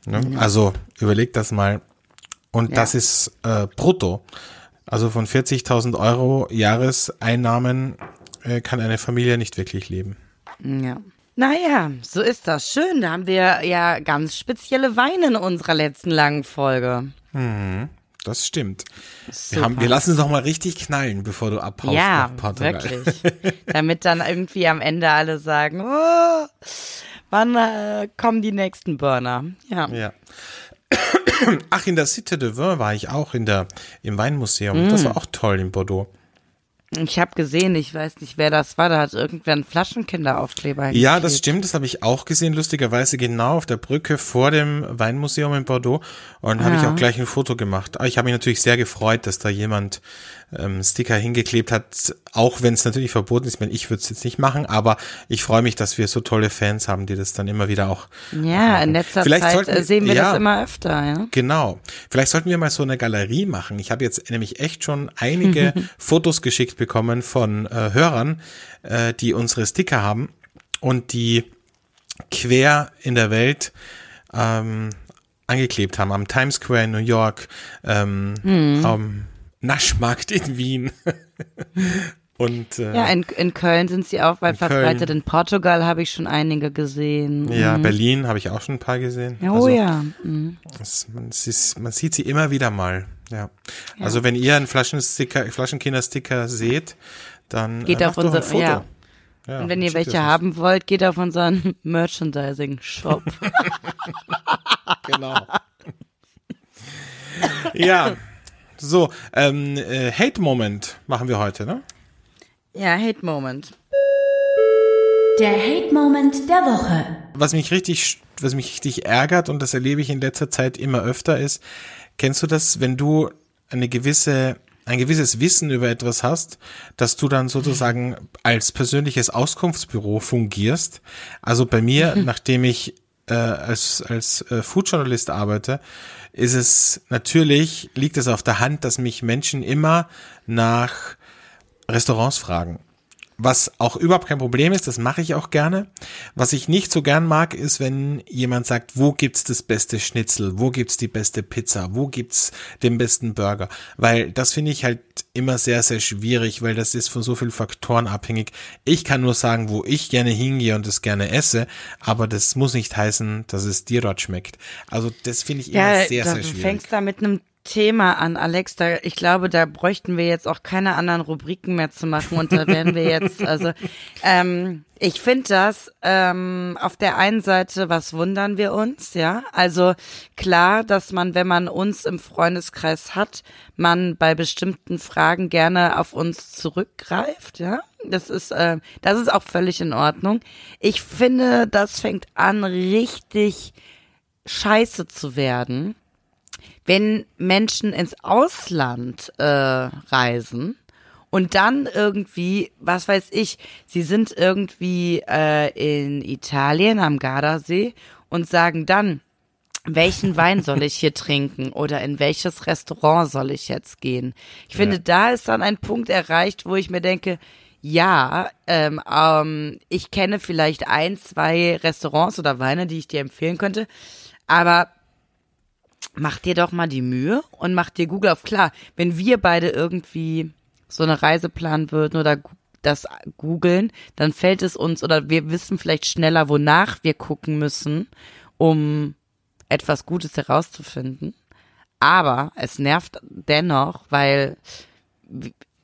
Ne? Also überlegt das mal. Und Ja. das ist äh, brutto. Also von 40.000 Euro Jahreseinnahmen kann eine Familie nicht wirklich leben. Ja. Naja, so ist das. Schön. Da haben wir ja ganz spezielle Weine in unserer letzten langen Folge. Das stimmt. Super. Wir, haben, wir lassen es noch mal richtig knallen, bevor du abhaust ja, wirklich. [LAUGHS] Damit dann irgendwie am Ende alle sagen, oh, wann äh, kommen die nächsten Burner? Ja. Ja. Ach, in der Cité de Vin war ich auch in der, im Weinmuseum. Das Mm. war auch toll in Bordeaux. Ich habe gesehen, ich weiß nicht, wer das war, da hat irgendwer einen Flaschenkinderaufkleber Ja, das stimmt, das habe ich auch gesehen, lustigerweise genau auf der Brücke vor dem Weinmuseum in Bordeaux und ja. habe ich auch gleich ein Foto gemacht. Aber ich habe mich natürlich sehr gefreut, dass da jemand ähm, Sticker hingeklebt hat, auch wenn es natürlich verboten ist. Ich würde es jetzt nicht machen, aber ich freue mich, dass wir so tolle Fans haben, die das dann immer wieder auch. Ja, in letzter Vielleicht Zeit sollten, äh, sehen wir ja, das immer öfter. Ja? Genau. Vielleicht sollten wir mal so eine Galerie machen. Ich habe jetzt nämlich echt schon einige [LAUGHS] Fotos geschickt bekommen von äh, Hörern, äh, die unsere Sticker haben und die quer in der Welt ähm, angeklebt haben. Am Times Square in New York, ähm, mhm. am Naschmarkt in Wien. [LAUGHS] Und, äh, ja, in, in Köln sind sie auch weit verbreitet. Köln. In Portugal habe ich schon einige gesehen. Ja, mhm. Berlin habe ich auch schon ein paar gesehen. Oh also, ja. Mhm. Das, man, ist, man, sieht sie immer wieder mal. Ja. ja. Also wenn ihr einen Flaschensticker, Flaschenkindersticker seht, dann geht äh, auf unser Foto. Ja. Ja, und wenn ihr welche haben wollt, geht auf unseren [LAUGHS] Merchandising-Shop. [LAUGHS] genau. ja, so, ähm, äh, Hate Moment machen wir heute, ne? Ja, Hate Moment. Der Hate Moment der Woche. Was mich richtig, was mich richtig ärgert und das erlebe ich in letzter Zeit immer öfter ist, kennst du das, wenn du eine gewisse ein gewisses Wissen über etwas hast, dass du dann sozusagen als persönliches Auskunftsbüro fungierst. Also bei mir, [LAUGHS] nachdem ich äh, als, als äh, Foodjournalist arbeite, ist es natürlich, liegt es auf der Hand, dass mich Menschen immer nach Restaurants fragen. Was auch überhaupt kein Problem ist, das mache ich auch gerne. Was ich nicht so gern mag, ist, wenn jemand sagt, wo gibt's das beste Schnitzel, wo gibt's die beste Pizza, wo gibt's den besten Burger, weil das finde ich halt immer sehr sehr schwierig, weil das ist von so vielen Faktoren abhängig. Ich kann nur sagen, wo ich gerne hingehe und es gerne esse, aber das muss nicht heißen, dass es dir dort schmeckt. Also das finde ich immer ja, sehr sehr schwierig. Du fängst da mit einem Thema an, Alex. Da, ich glaube, da bräuchten wir jetzt auch keine anderen Rubriken mehr zu machen. Und da werden wir jetzt, also ähm, ich finde das ähm, auf der einen Seite, was wundern wir uns, ja? Also klar, dass man, wenn man uns im Freundeskreis hat, man bei bestimmten Fragen gerne auf uns zurückgreift, ja? Das ist, äh, das ist auch völlig in Ordnung. Ich finde, das fängt an, richtig scheiße zu werden wenn Menschen ins Ausland äh, reisen und dann irgendwie, was weiß ich, sie sind irgendwie äh, in Italien am Gardasee und sagen dann, welchen [LAUGHS] Wein soll ich hier trinken oder in welches Restaurant soll ich jetzt gehen? Ich finde, ja. da ist dann ein Punkt erreicht, wo ich mir denke, ja, ähm, ähm, ich kenne vielleicht ein, zwei Restaurants oder Weine, die ich dir empfehlen könnte, aber mach dir doch mal die Mühe und mach dir Google auf. Klar, wenn wir beide irgendwie so eine Reise planen würden oder das googeln, dann fällt es uns oder wir wissen vielleicht schneller, wonach wir gucken müssen, um etwas Gutes herauszufinden. Aber es nervt dennoch, weil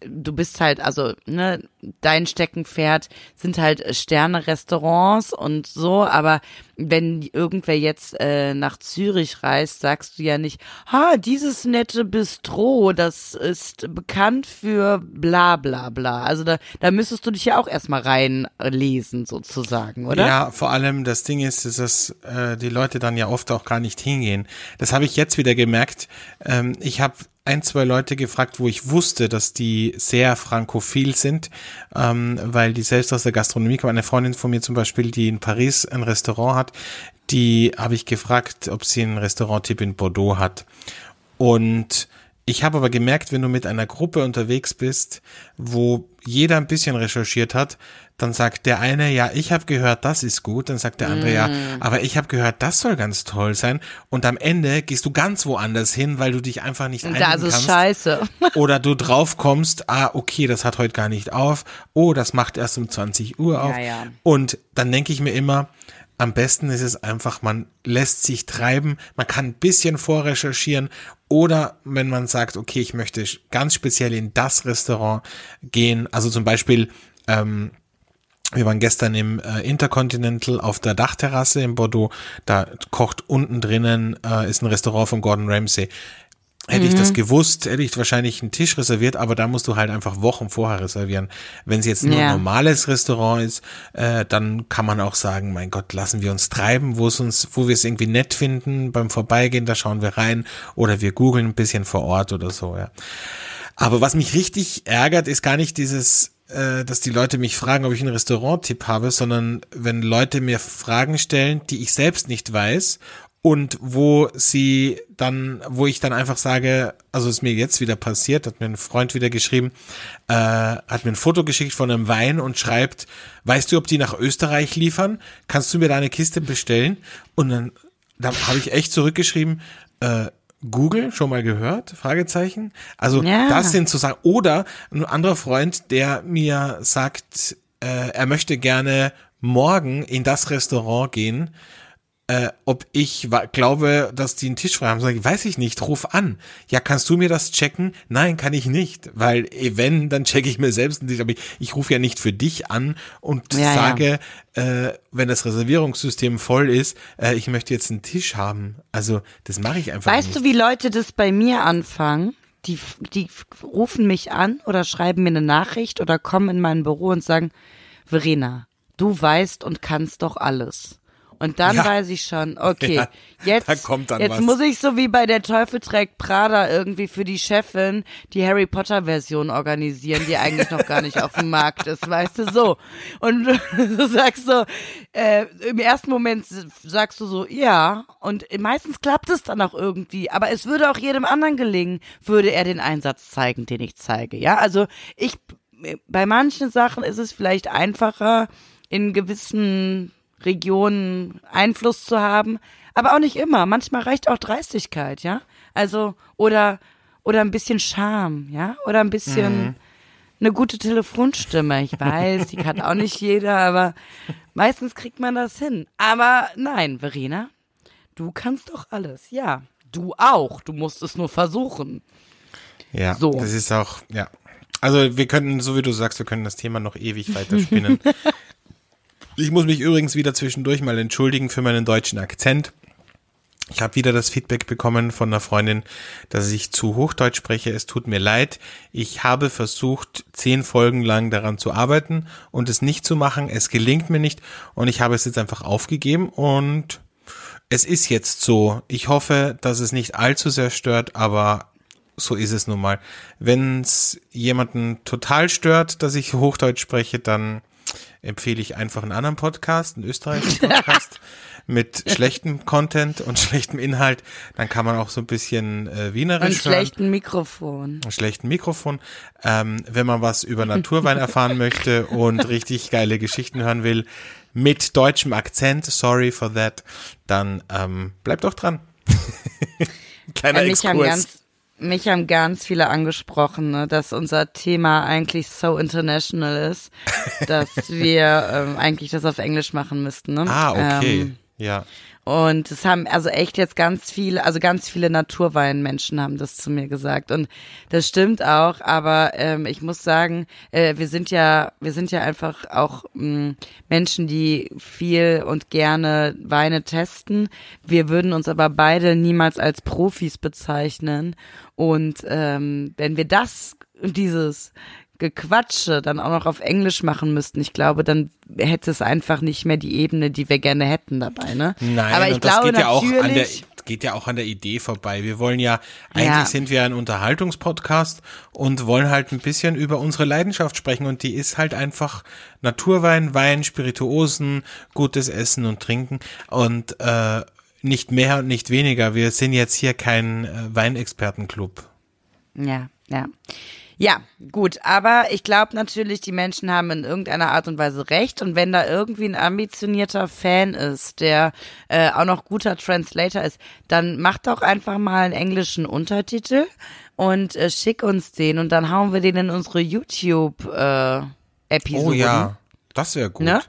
du bist halt, also, ne, dein Steckenpferd sind halt Sterne-Restaurants und so, aber wenn irgendwer jetzt äh, nach Zürich reist, sagst du ja nicht, ha, dieses nette Bistro, das ist bekannt für bla bla bla. Also da, da müsstest du dich ja auch erstmal reinlesen, sozusagen, oder? Ja, vor allem das Ding ist, dass äh, die Leute dann ja oft auch gar nicht hingehen. Das habe ich jetzt wieder gemerkt. Ähm, ich habe ein, zwei Leute gefragt, wo ich wusste, dass die sehr frankophil sind, ähm, weil die selbst aus der Gastronomie kommen. Eine Freundin von mir zum Beispiel, die in Paris ein Restaurant hat, die habe ich gefragt, ob sie einen Restauranttipp in Bordeaux hat. Und ich habe aber gemerkt, wenn du mit einer Gruppe unterwegs bist, wo jeder ein bisschen recherchiert hat, dann sagt der eine, ja, ich habe gehört, das ist gut, dann sagt der andere, mm. ja, aber ich habe gehört, das soll ganz toll sein und am Ende gehst du ganz woanders hin, weil du dich einfach nicht einigen Das ist kannst. scheiße. [LAUGHS] Oder du drauf kommst, ah, okay, das hat heute gar nicht auf, oh, das macht erst um 20 Uhr auf. Ja, ja. Und dann denke ich mir immer, am besten ist es einfach, man lässt sich treiben, man kann ein bisschen vorrecherchieren oder wenn man sagt, okay, ich möchte ganz speziell in das Restaurant gehen, also zum Beispiel, ähm, wir waren gestern im äh, Intercontinental auf der Dachterrasse in Bordeaux. Da kocht unten drinnen, äh, ist ein Restaurant von Gordon Ramsay. Hätte ich das gewusst, hätte ich wahrscheinlich einen Tisch reserviert, aber da musst du halt einfach Wochen vorher reservieren. Wenn es jetzt nur Ja. ein normales Restaurant ist, äh, dann kann man auch sagen, mein Gott, lassen wir uns treiben, wo es uns, wo wir es irgendwie nett finden, beim Vorbeigehen, da schauen wir rein oder wir googeln ein bisschen vor Ort oder so, ja. Aber was mich richtig ärgert, ist gar nicht dieses, äh, dass die Leute mich fragen, ob ich einen Restaurant-Tipp habe, sondern wenn Leute mir Fragen stellen, die ich selbst nicht weiß und wo sie dann, wo ich dann einfach sage, also ist mir jetzt wieder passiert, hat mir ein Freund wieder geschrieben, äh, hat mir ein Foto geschickt von einem Wein und schreibt, weißt du, ob die nach Österreich liefern? Kannst du mir da eine Kiste bestellen? Und dann, dann habe ich echt zurückgeschrieben, äh, Google schon mal gehört? Fragezeichen. Also Ja. das sind zu sagen. Oder ein anderer Freund, der mir sagt, äh, er möchte gerne morgen in das Restaurant gehen, äh, ob ich glaube, dass die einen Tisch frei haben. Sag ich, weiß ich nicht, ruf an. Ja, kannst du mir das checken? Nein, kann ich nicht, weil eh, wenn, dann checke ich mir selbst einen Tisch. Aber ich, ich rufe ja nicht für dich an und Ja, ja. sage, äh, wenn das Reservierungssystem voll ist, äh, ich möchte jetzt einen Tisch haben. Also das mache ich einfach Weißt nicht. du, wie Leute das bei mir anfangen? Die, die rufen mich an oder schreiben mir eine Nachricht oder kommen in mein Büro und sagen, Verena, du weißt und kannst doch alles. Und dann Ja. weiß ich schon, [LAUGHS] okay, Ja, jetzt, da kommt dann jetzt was. muss ich so wie bei der Teufel trägt Prada irgendwie für die Chefin die Harry Potter Version organisieren, die eigentlich noch gar nicht auf dem [LAUGHS] Markt ist, weißt du, so. Und [LAUGHS] du sagst so, äh, im ersten Moment sagst du so, ja, und meistens klappt es dann auch irgendwie, aber es würde auch jedem anderen gelingen, würde er den Einsatz zeigen, den ich zeige, ja, also ich, bei manchen Sachen ist es vielleicht einfacher, in gewissen Regionen Einfluss zu haben, aber auch nicht immer. Manchmal reicht auch Dreistigkeit, ja. Also oder oder ein bisschen Charme, ja, oder ein bisschen eine gute Telefonstimme. Ich weiß, die kann auch nicht jeder, aber meistens kriegt man das hin. Aber nein, Verena, du kannst doch alles, ja. Du auch. Du musst es nur versuchen. Ja, So. das ist auch, ja. Also wir könnten, so wie du sagst, wir können das Thema noch ewig weiterspinnen. [LAUGHS] ich muss mich übrigens wieder zwischendurch mal entschuldigen für meinen deutschen Akzent. Ich habe wieder das Feedback bekommen von einer Freundin, dass ich zu Hochdeutsch spreche. Es tut mir leid. Ich habe versucht, zehn Folgen lang daran zu arbeiten und es nicht zu machen. Es gelingt mir nicht und ich habe es jetzt einfach aufgegeben und es ist jetzt so. Ich hoffe, dass es nicht allzu sehr stört, aber so ist es nun mal. Wenn es jemanden total stört, dass ich Hochdeutsch spreche, dann empfehle ich einfach einen anderen Podcast, einen österreichischen Podcast [LAUGHS] mit schlechtem Content und schlechtem Inhalt. Dann kann man auch so ein bisschen äh, Und Wienerisch hören. schlechten Mikrofon. Einen schlechten Mikrofon. Ähm, wenn man was über Naturwein [LAUGHS] erfahren möchte und richtig geile Geschichten hören will, mit deutschem Akzent, sorry for that, dann ähm, bleibt doch dran. [LAUGHS] Kleiner mich, haben Exkurs. ganz, mich haben ganz viele angesprochen, ne, dass unser Thema eigentlich so international ist, [LAUGHS] dass wir ähm, eigentlich das auf Englisch machen müssten. Ne? ah, okay. Ähm, ja. Und es haben also echt jetzt ganz viele, also ganz viele Naturweinmenschen haben das zu mir gesagt. Und das stimmt auch, aber ähm, ich muss sagen, äh, wir sind ja, wir sind ja einfach auch mh, Menschen, die viel und gerne Weine testen. Wir würden uns aber beide niemals als Profis bezeichnen. Und ähm, wenn wir das, dieses Gequatsche dann auch noch auf Englisch machen müssten, ich glaube, dann hätte es einfach nicht mehr die Ebene, die wir gerne hätten dabei, ne? Nein, aber ich und das glaube geht ja auch an der geht ja auch an der Idee vorbei. Wir wollen ja eigentlich Ja. sind wir ein Unterhaltungspodcast und wollen halt ein bisschen über unsere Leidenschaft sprechen und die ist halt einfach Naturwein, Wein, Spirituosen, gutes Essen und Trinken und äh, nicht mehr und nicht weniger. Wir sind jetzt hier kein äh, Weinexpertenclub. ja, ja. Ja, gut, aber ich glaube natürlich, die Menschen haben in irgendeiner Art und Weise recht. Und wenn da irgendwie ein ambitionierter Fan ist, der äh, auch noch guter Translator ist, dann macht doch einfach mal einen englischen Untertitel und äh, schick uns den und dann hauen wir den in unsere YouTube-Episoden. Oh ja, das wäre gut. Ne?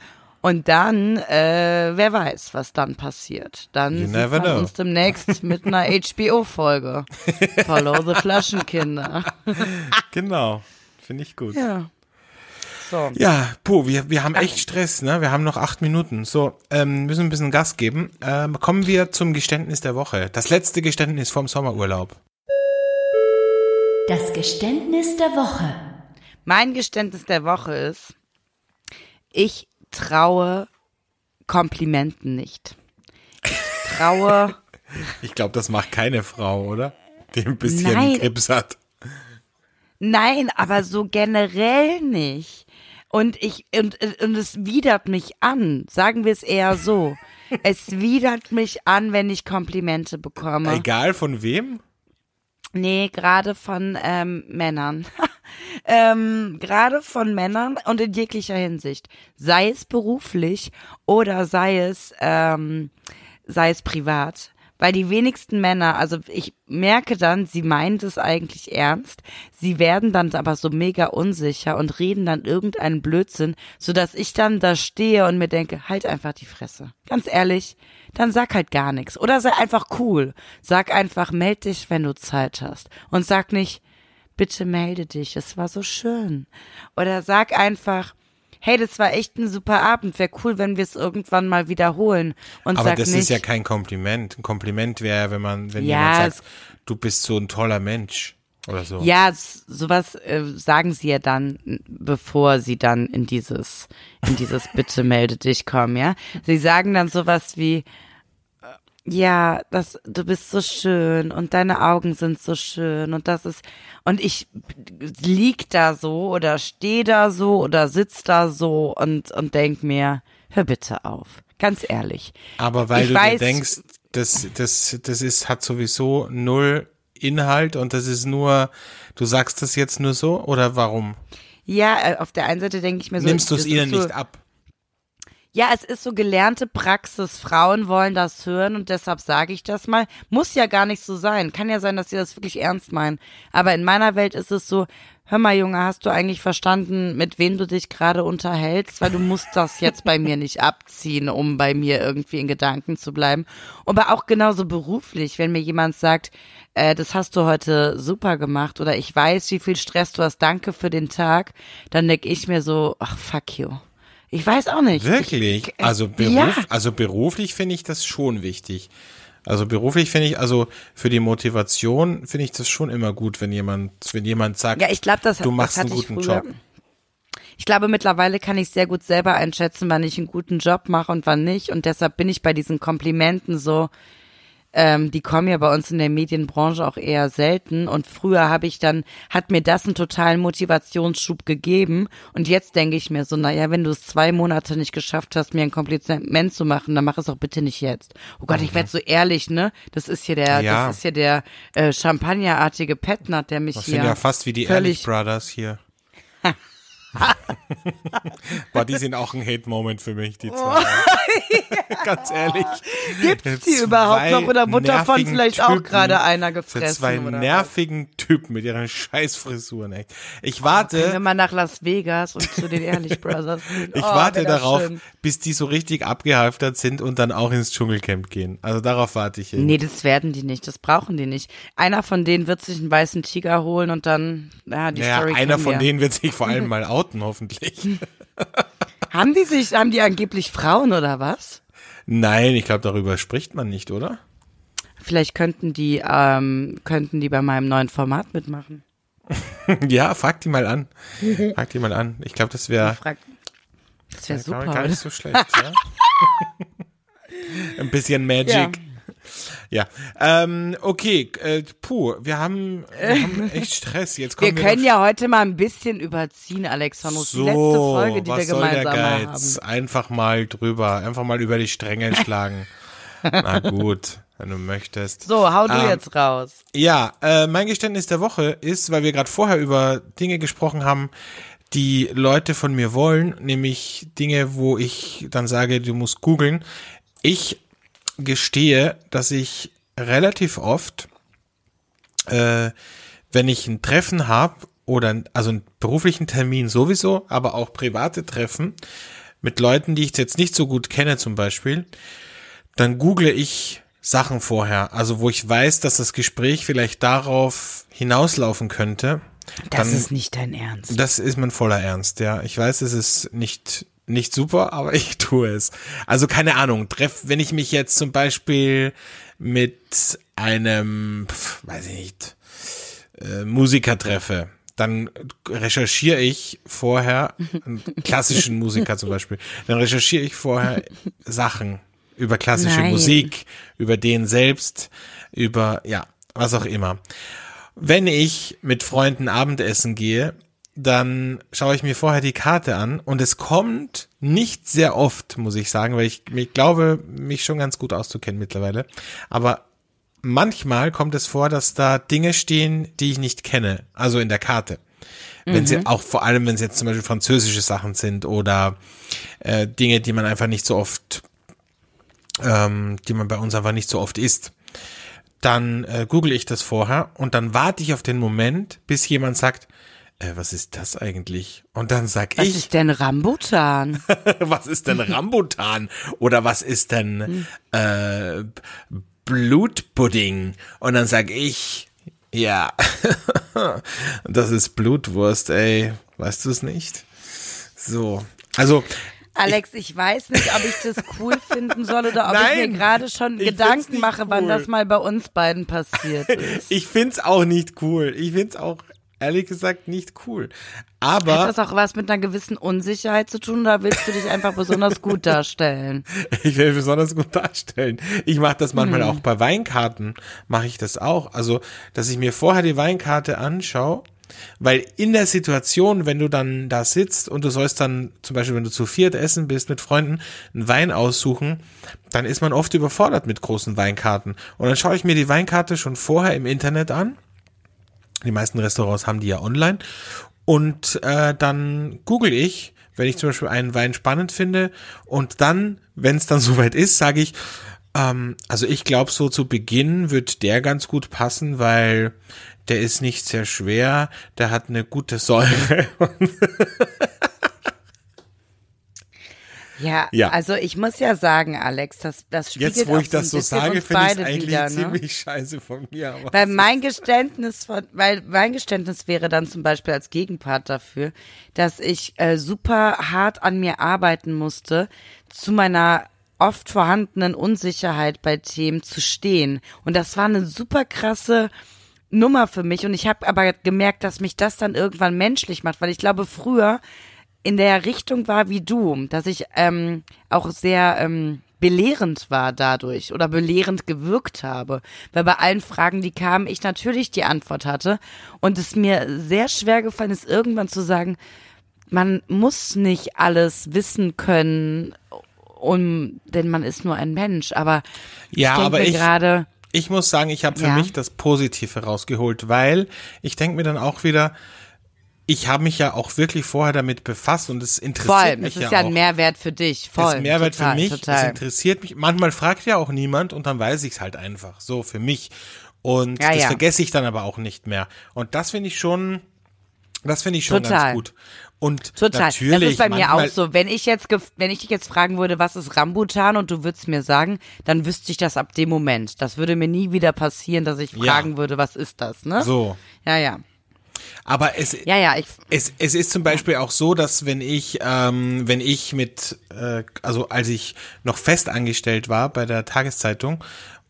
Und dann, äh, wer weiß, was dann passiert. Dann You sieht man know. uns demnächst mit einer [LAUGHS] HBO-Folge. Follow the Flaschenkinder. [LAUGHS] Genau, finde ich gut. Ja. So. Ja, puh, wir, wir haben echt Stress, ne? Wir haben noch acht Minuten. So, ähm, müssen ein bisschen Gas geben. Ähm, kommen wir zum Geständnis der Woche. Das letzte Geständnis vom Sommerurlaub. Das Geständnis der Woche. Mein Geständnis der Woche ist, ich traue Komplimenten nicht. Ich traue. [LAUGHS] Ich glaube, das macht keine Frau, oder? Die ein bisschen Nein. Grips hat. Nein, aber so generell nicht. Und ich, und, und es widert mich an. Sagen wir es eher so. Es widert mich an, wenn ich Komplimente bekomme. Egal von wem? Nee, gerade von ähm, Männern. [LAUGHS] ähm, gerade von Männern und in jeglicher Hinsicht. Sei es beruflich oder sei es, ähm, sei es privat. Weil die wenigsten Männer, also ich merke dann, sie meint es eigentlich ernst. Sie werden dann aber so mega unsicher und reden dann irgendeinen Blödsinn, sodass ich dann da stehe und mir denke, halt einfach die Fresse. Ganz ehrlich, dann sag halt gar nichts. Oder sei einfach cool. Sag einfach, meld dich, wenn du Zeit hast. Und sag nicht, bitte melde dich, es war so schön. Oder sag einfach, hey, das war echt ein super Abend, wäre cool, wenn wir es irgendwann mal wiederholen. Und Aber das nicht, ist ja kein Kompliment. Ein Kompliment wäre, wenn man, wenn Ja, jemand sagt, du bist so ein toller Mensch oder so. Ja, sowas äh, sagen sie ja dann, bevor sie dann in dieses, in dieses Bitte melde dich kommen, ja. Sie sagen dann sowas wie, ja, das, du bist so schön und deine Augen sind so schön und das ist, und ich lieg da so oder steh da so oder sitz da so und, und denk mir, hör bitte auf. Ganz ehrlich. Aber weil Ich du weiß- dir denkst, das, das, das ist, hat sowieso null Inhalt und das ist nur, du sagst das jetzt nur so oder warum? Ja, äh, auf der einen Seite denke ich mir so. Nimmst du es ihnen so, nicht ab? Ja, es ist so gelernte Praxis. Frauen wollen das hören und deshalb sage ich das mal. Muss ja gar nicht so sein. Kann ja sein, dass sie das wirklich ernst meinen. Aber in meiner Welt ist es so, hör mal Junge, hast du eigentlich verstanden, mit wem du dich gerade unterhältst? Weil du musst das jetzt bei mir nicht abziehen, um bei mir irgendwie in Gedanken zu bleiben. Aber auch genauso beruflich, wenn mir jemand sagt, äh, das hast du heute super gemacht oder ich weiß, wie viel Stress du hast, danke für den Tag, dann denke ich mir so, ach fuck you. Ich weiß auch nicht. Wirklich? Ich, äh, Also, Beruf, Ja. also beruflich finde ich das schon wichtig. Also beruflich finde ich, also für die Motivation finde ich das schon immer gut, wenn jemand, wenn jemand sagt, Ja, ich glaube, das, du machst einen ich guten. Job. Ich glaube, mittlerweile kann ich sehr gut selber einschätzen, wann ich einen guten Job mache und wann nicht. Und deshalb bin ich bei diesen Komplimenten so, ähm, die kommen ja bei uns in der Medienbranche auch eher selten. Und früher habe ich dann, hat mir das einen totalen Motivationsschub gegeben. Und jetzt denke ich mir so, naja, wenn du es zwei Monate nicht geschafft hast, mir ein Kompliment zu machen, dann mach es auch bitte nicht jetzt. Oh Gott, ich werde so ehrlich, ne? Das ist hier der, Mhm. Ja. das ist hier der äh, champagnerartige Petnat, der mich Das hier sind ja fast wie die Ehrlich Brothers hier. [LAUGHS] [LAUGHS] Boah, die sind auch ein Hate-Moment für mich, die zwei. [LAUGHS] Ganz ehrlich. Gibt's die überhaupt noch oder wurde davon nervigen vielleicht auch Typen. gerade einer gefressen? zwei oder was? nervigen Typen mit ihren Scheißfrisuren, echt. Ich wir warte, mal nach Las Vegas und zu den Ehrlich [LAUGHS] Brothers gehen? ich Oh, warte darauf, schön. bis die so richtig abgehalftert sind und dann auch ins Dschungelcamp gehen. Also darauf warte ich hin. Nee, das werden die nicht, das brauchen die nicht. Einer von denen wird sich einen weißen Tiger holen und dann, ja, die naja, Story einer von wir. denen wird sich vor allem mal outen, hoffentlich. [LAUGHS] Haben die sich, haben die angeblich Frauen oder was? Nein, ich glaube, darüber spricht man nicht, oder? Vielleicht könnten die, ähm, könnten die bei meinem neuen Format mitmachen. [LAUGHS] ja, frag die mal an. Frag die mal an. Ich glaube, das wäre das wäre super, gar nicht so schlecht. Ja? [LAUGHS] Ein bisschen Magic. Ja, ähm, okay, äh, puh, wir haben, wir haben [LAUGHS] echt Stress. Jetzt Wir kommen wir, können noch- ja heute mal ein bisschen überziehen, Alexandros. so, die letzte Folge, die was wir soll der gemeinsam haben. Einfach mal drüber, einfach mal über die Stränge [LAUGHS] schlagen. Na gut, wenn du möchtest. So, hau du Ähm, jetzt raus. Ja, äh, mein Geständnis der Woche ist, weil wir gerade vorher über Dinge gesprochen haben, die Leute von mir wollen, nämlich Dinge, wo ich dann sage, du musst googeln. Ich gestehe, dass ich relativ oft, äh, wenn ich ein Treffen habe oder also einen beruflichen Termin sowieso, aber auch private Treffen mit Leuten, die ich jetzt nicht so gut kenne zum Beispiel, dann google ich Sachen vorher, also wo ich weiß, dass das Gespräch vielleicht darauf hinauslaufen könnte. Das dann, ist nicht dein Ernst. das ist mein voller Ernst, ja. Ich weiß, es ist nicht, nicht super, aber [LAUGHS] ich tue es. Also keine Ahnung, treff, wenn ich mich jetzt zum Beispiel mit einem, weiß ich nicht, äh, Musiker treffe, dann recherchiere ich vorher, [LAUGHS] einen klassischen Musiker zum Beispiel, dann recherchiere ich vorher Sachen über klassische Nein. Musik, über den selbst, über, ja, was auch immer. Wenn ich mit Freunden Abendessen gehe, dann schaue ich mir vorher die Karte an und es kommt nicht sehr oft, muss ich sagen, weil ich, ich glaube, mich schon ganz gut auszukennen mittlerweile. Aber manchmal kommt es vor, dass da Dinge stehen, die ich nicht kenne, also in der Karte. Wenn sie auch vor allem, wenn es jetzt zum Beispiel französische Sachen sind oder äh, Dinge, die man einfach nicht so oft, ähm, die man bei uns einfach nicht so oft isst, dann äh, google ich das vorher und dann warte ich auf den Moment, bis jemand sagt, äh, was ist das eigentlich? Und dann sag Was ich, ist denn Rambutan? [LAUGHS] was ist denn Rambutan? Oder was ist denn äh, Blutpudding? Und dann sag ich, ja, [LAUGHS] das ist Blutwurst, ey. Weißt du es nicht? So. Also, Alex, ich weiß nicht, ob ich das cool [LAUGHS] finden soll oder ob ich Nein, mir gerade schon ich Gedanken mache, wann cool. das mal bei uns beiden passiert ist. ich find's auch nicht cool. Ich find's auch ehrlich gesagt nicht cool. Aber Hat das auch was mit einer gewissen Unsicherheit zu tun oder willst du dich einfach besonders gut [LAUGHS] darstellen? Ich will besonders gut darstellen. Ich mache das manchmal Hm. auch bei Weinkarten, mache ich das auch. Also, dass ich mir vorher die Weinkarte anschaue, weil in der Situation, wenn du dann da sitzt und du sollst dann, zum Beispiel, wenn du zu viert essen bist mit Freunden, einen Wein aussuchen, dann ist man oft überfordert mit großen Weinkarten. Und dann schaue ich mir die Weinkarte schon vorher im Internet an. Die meisten Restaurants haben die ja online. Und äh, dann google ich, wenn ich zum Beispiel einen Wein spannend finde. Und dann, wenn es dann [LAUGHS] soweit ist, sage ich, ähm, also ich glaube, so zu Beginn wird der ganz gut passen, weil der ist nicht sehr schwer, der hat eine gute Säure. [LAUGHS] Ja, Ja. also ich muss ja sagen, Alex, das, das spiegelt Jetzt, wo ich das so sage, finde ich es eigentlich wieder, ne? ziemlich scheiße von mir. Aber Weil mein Geständnis von, weil mein Geständnis wäre dann zum Beispiel als Gegenpart dafür, dass ich äh, super hart an mir arbeiten musste, zu meiner oft vorhandenen Unsicherheit bei Themen zu stehen. Und das war eine super krasse Nummer für mich. Und ich habe aber gemerkt, dass mich das dann irgendwann menschlich macht, weil ich glaube, früher in der Richtung war wie du, dass ich ähm, auch sehr ähm, belehrend war dadurch oder belehrend gewirkt habe, weil bei allen Fragen, die kamen, ich natürlich die Antwort hatte und es mir sehr schwer gefallen ist, irgendwann zu sagen, man muss nicht alles wissen können, um, denn man ist nur ein Mensch. Aber Ja, ich aber ich- gerade, Ich muss sagen, ich habe für Ja. mich das Positive rausgeholt, weil ich denke mir dann auch wieder, ich habe mich ja auch wirklich vorher damit befasst und es interessiert voll, mich es ist ja, ja ein Mehrwert für dich, voll. das ist Mehrwert total, für mich, es Total. interessiert mich. Manchmal fragt ja auch niemand und dann weiß ich es halt einfach, so für mich. Und Ja, das ja. vergesse ich dann aber auch nicht mehr. Und das finde ich schon, das finde ich schon Total. ganz gut. Und Total. natürlich, das ist bei mir auch so. Wenn ich jetzt, wenn ich dich jetzt fragen würde, was ist Rambutan und du würdest mir sagen, dann wüsste ich das ab dem Moment. Das würde mir nie wieder passieren, dass ich Ja. fragen würde, was ist das, ne? So. Ja, ja. Aber es, Ja, ja, ich, Es, es ist zum Beispiel auch so, dass wenn ich, ähm, wenn ich mit, äh, also als ich noch fest angestellt war bei der Tageszeitung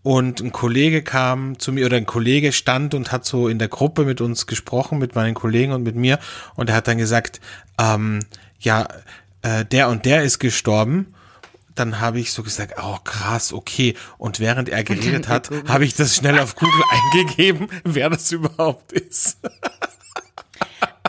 und ein Kollege kam zu mir oder ein Kollege stand und hat so in der Gruppe mit uns gesprochen, mit meinen Kollegen und mit mir und er hat dann gesagt, ähm, ja, äh, der und der ist gestorben. Dann habe ich so gesagt, oh krass, okay. Und während er [LAUGHS] geredet hat, habe ich das schnell auf Google [LAUGHS] eingegeben, wer das überhaupt ist. [LAUGHS]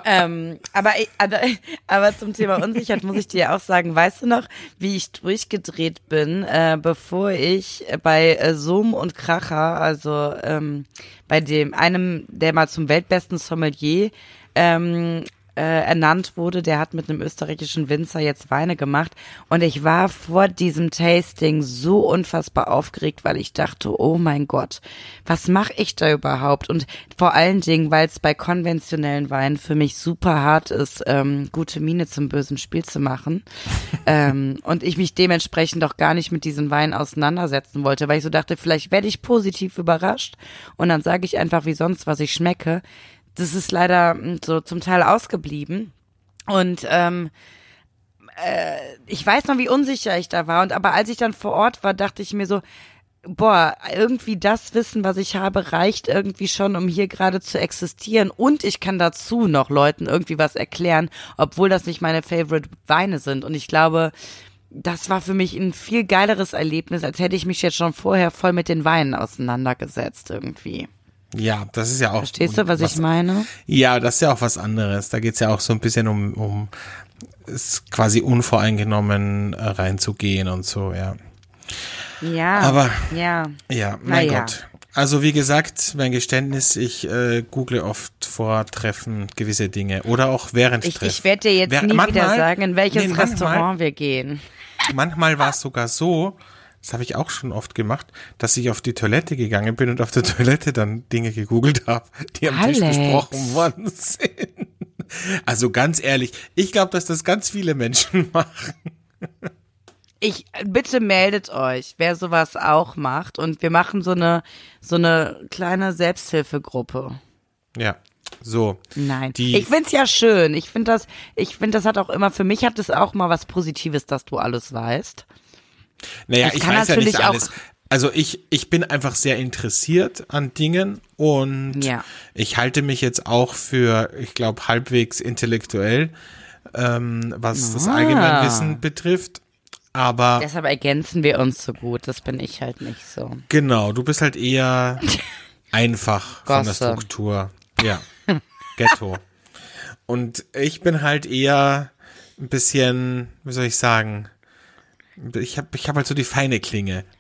ähm, aber, aber, aber zum Thema Unsicherheit muss ich dir auch sagen, weißt du noch, wie ich durchgedreht bin, äh, bevor ich bei äh, Zoom und Kracher, also ähm, bei dem einem, der mal zum weltbesten Sommelier ähm, äh, ernannt wurde, der hat mit einem österreichischen Winzer jetzt Weine gemacht und ich war vor diesem Tasting so unfassbar aufgeregt, weil ich dachte, oh mein Gott, was mache ich da überhaupt? Und vor allen Dingen, weil es bei konventionellen Weinen für mich super hart ist, ähm, gute Miene zum bösen Spiel zu machen [LAUGHS] ähm, und ich mich dementsprechend auch gar nicht mit diesen Weinen auseinandersetzen wollte, weil ich so dachte, vielleicht werde ich positiv überrascht und dann sage ich einfach wie sonst, was ich schmecke. Das ist leider mm, so zum Teil ausgeblieben. Und ähm, äh, ich weiß noch, wie unsicher ich da war. Und aber als ich dann vor Ort war, dachte ich mir so, boah, irgendwie das Wissen, was ich habe, reicht irgendwie schon, um hier gerade zu existieren. Und ich kann dazu noch Leuten irgendwie was erklären, obwohl das nicht meine Favorite Weine sind. Und ich glaube, das war für mich ein viel geileres Erlebnis, als hätte ich mich jetzt schon vorher voll mit den Weinen auseinandergesetzt irgendwie. Ja, das ist ja auch. Verstehst du, was, was ich meine? Ja, das ist ja auch was anderes. Da geht's ja auch so ein bisschen um, um es quasi unvoreingenommen äh, reinzugehen und so, ja. Ja. Aber ja, ja mein ja. Gott. Also wie gesagt, mein Geständnis, ich äh, google oft vor Treffen gewisse Dinge oder auch während ich, Treffen. Ich werde dir jetzt Wer, nie manchmal, wieder sagen, in welches nee, manchmal, Restaurant wir gehen. Manchmal war es sogar so, das habe ich auch schon oft gemacht, dass ich auf die Toilette gegangen bin und auf der Toilette dann Dinge gegoogelt habe, die am Alex. Tisch besprochen worden sind. Also ganz ehrlich, ich glaube, dass das ganz viele Menschen [LAUGHS] machen. Ich bitte meldet euch, wer sowas auch macht und wir machen so eine so eine kleine Selbsthilfegruppe. Ja, so. Nein, Die- ich find's ja schön. Ich find das, ich find das hat auch immer für mich hat es auch mal was Positives, dass du alles weißt. Naja, Es ich kann weiß ja nicht alles. Also ich, ich bin einfach sehr interessiert an Dingen und Ja. ich halte mich jetzt auch für, ich glaube, halbwegs intellektuell, ähm, was das Ah. Allgemeinwissen betrifft. Aber Deshalb ergänzen wir uns so gut. Das bin ich halt nicht so. genau, du bist halt eher [LAUGHS] einfach von der. Struktur. Ja, Ghetto. [LAUGHS] Und ich bin halt eher ein bisschen, wie soll ich sagen, ich habe ich hab halt so die feine Klinge. [LAUGHS]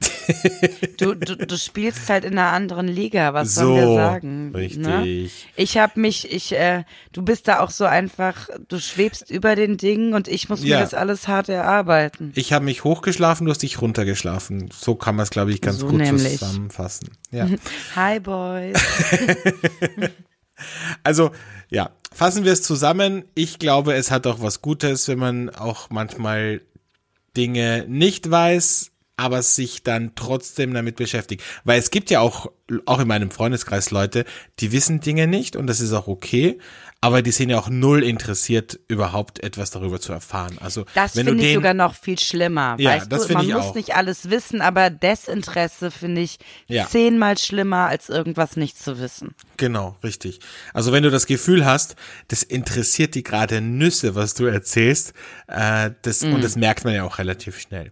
Du, du, du spielst halt in einer anderen Liga, was So, sollen wir sagen? richtig. Ne? Ich habe mich, ich, äh, du bist da auch so einfach, du schwebst über den Dingen und ich muss Ja. mir das alles hart erarbeiten. Ich habe mich hochgeschlafen, du hast dich runtergeschlafen. So kann man es, glaube ich, ganz So gut nämlich. zusammenfassen. Ja. [LAUGHS] Hi Boys. [LAUGHS] Also, ja, fassen wir es zusammen. Ich glaube, es hat auch was Gutes, wenn man auch manchmal Dinge nicht weiß, aber sich dann trotzdem damit beschäftigt. Weil es gibt ja auch, auch in meinem Freundeskreis Leute, die wissen Dinge nicht und das ist auch okay, aber die sind ja auch null interessiert, überhaupt etwas darüber zu erfahren. Also, Das wenn du finde ich den, sogar noch viel schlimmer. Ja, weißt das du, man ich muss auch. nicht alles wissen, aber Desinteresse finde ich Ja. zehnmal schlimmer, als irgendwas nicht zu wissen. Genau, richtig. Also wenn du das Gefühl hast, das interessiert die gerade Nüsse, was du erzählst, äh, das, Mhm. und das merkt man ja auch relativ schnell.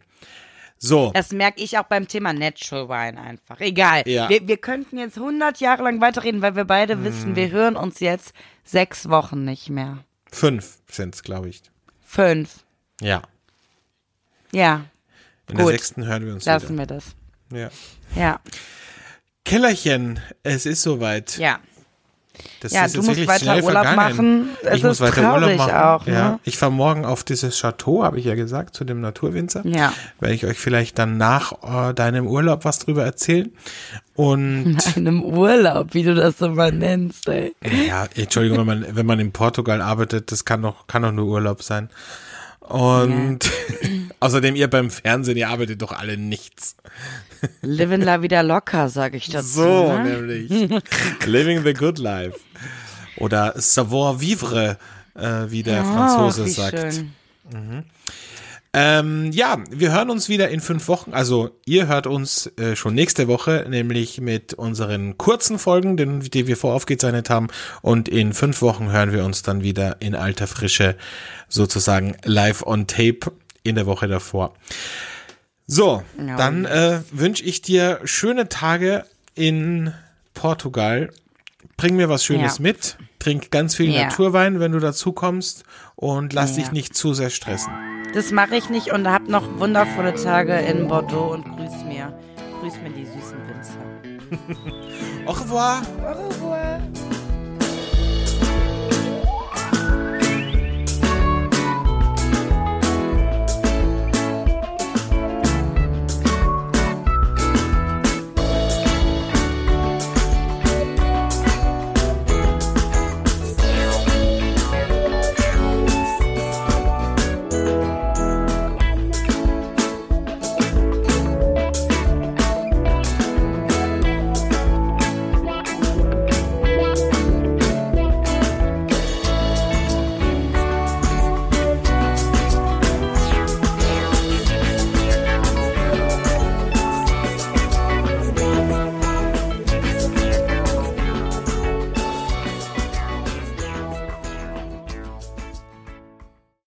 So, Das merke ich auch beim Thema Natural Wine einfach. Egal. Ja. Wir, wir könnten jetzt 100 Jahre lang weiterreden, weil wir beide Mhm. wissen, wir hören uns jetzt sechs Wochen nicht mehr. fünf sind's, glaube ich. Fünf. Ja. Ja, In der Gut. sechsten hören wir uns lassen wieder. wir das. Ja. Ja, Kellerchen, es ist soweit. ja. Das Ja, du musst weiter Urlaub machen. Es ich muss ist weiter traurig Urlaub machen. auch, ne? ja. Ich fahre morgen auf dieses Chateau, habe ich ja gesagt, zu dem Naturwinzer. Ja. Werde ich euch vielleicht dann nach äh, deinem Urlaub was drüber erzählen. Und [LAUGHS] Einem Urlaub, wie du das so mal nennst, ey. Ja, Entschuldigung, wenn man, wenn man in Portugal arbeitet, das kann doch, kann doch nur Urlaub sein. Und [LAUGHS] außerdem, ihr beim Fernsehen, ihr arbeitet doch alle nichts. Livin la wieder locker, sag ich dazu. So, ne? nämlich. [LAUGHS] Living the good life. Oder savoir vivre, äh, wie der Franzose Ach, wie sagt. schön. Ähm, ja, wir hören uns wieder in fünf Wochen. Also ihr hört uns äh, schon nächste Woche, nämlich mit unseren kurzen Folgen, den, die wir voraufgezeichnet haben. Und in fünf Wochen hören wir uns dann wieder in alter Frische, sozusagen live on tape in der Woche davor. So, Ja, dann äh, wünsche ich dir schöne Tage in Portugal. Bring mir was Schönes Ja. mit. Trink ganz viel Ja. Naturwein, wenn du dazu kommst. Und lass Ja. dich nicht zu sehr stressen. Das mache ich nicht und hab noch wundervolle Tage in Bordeaux und grüß mir, grüß mir die süßen Winzer. Au revoir. Au revoir.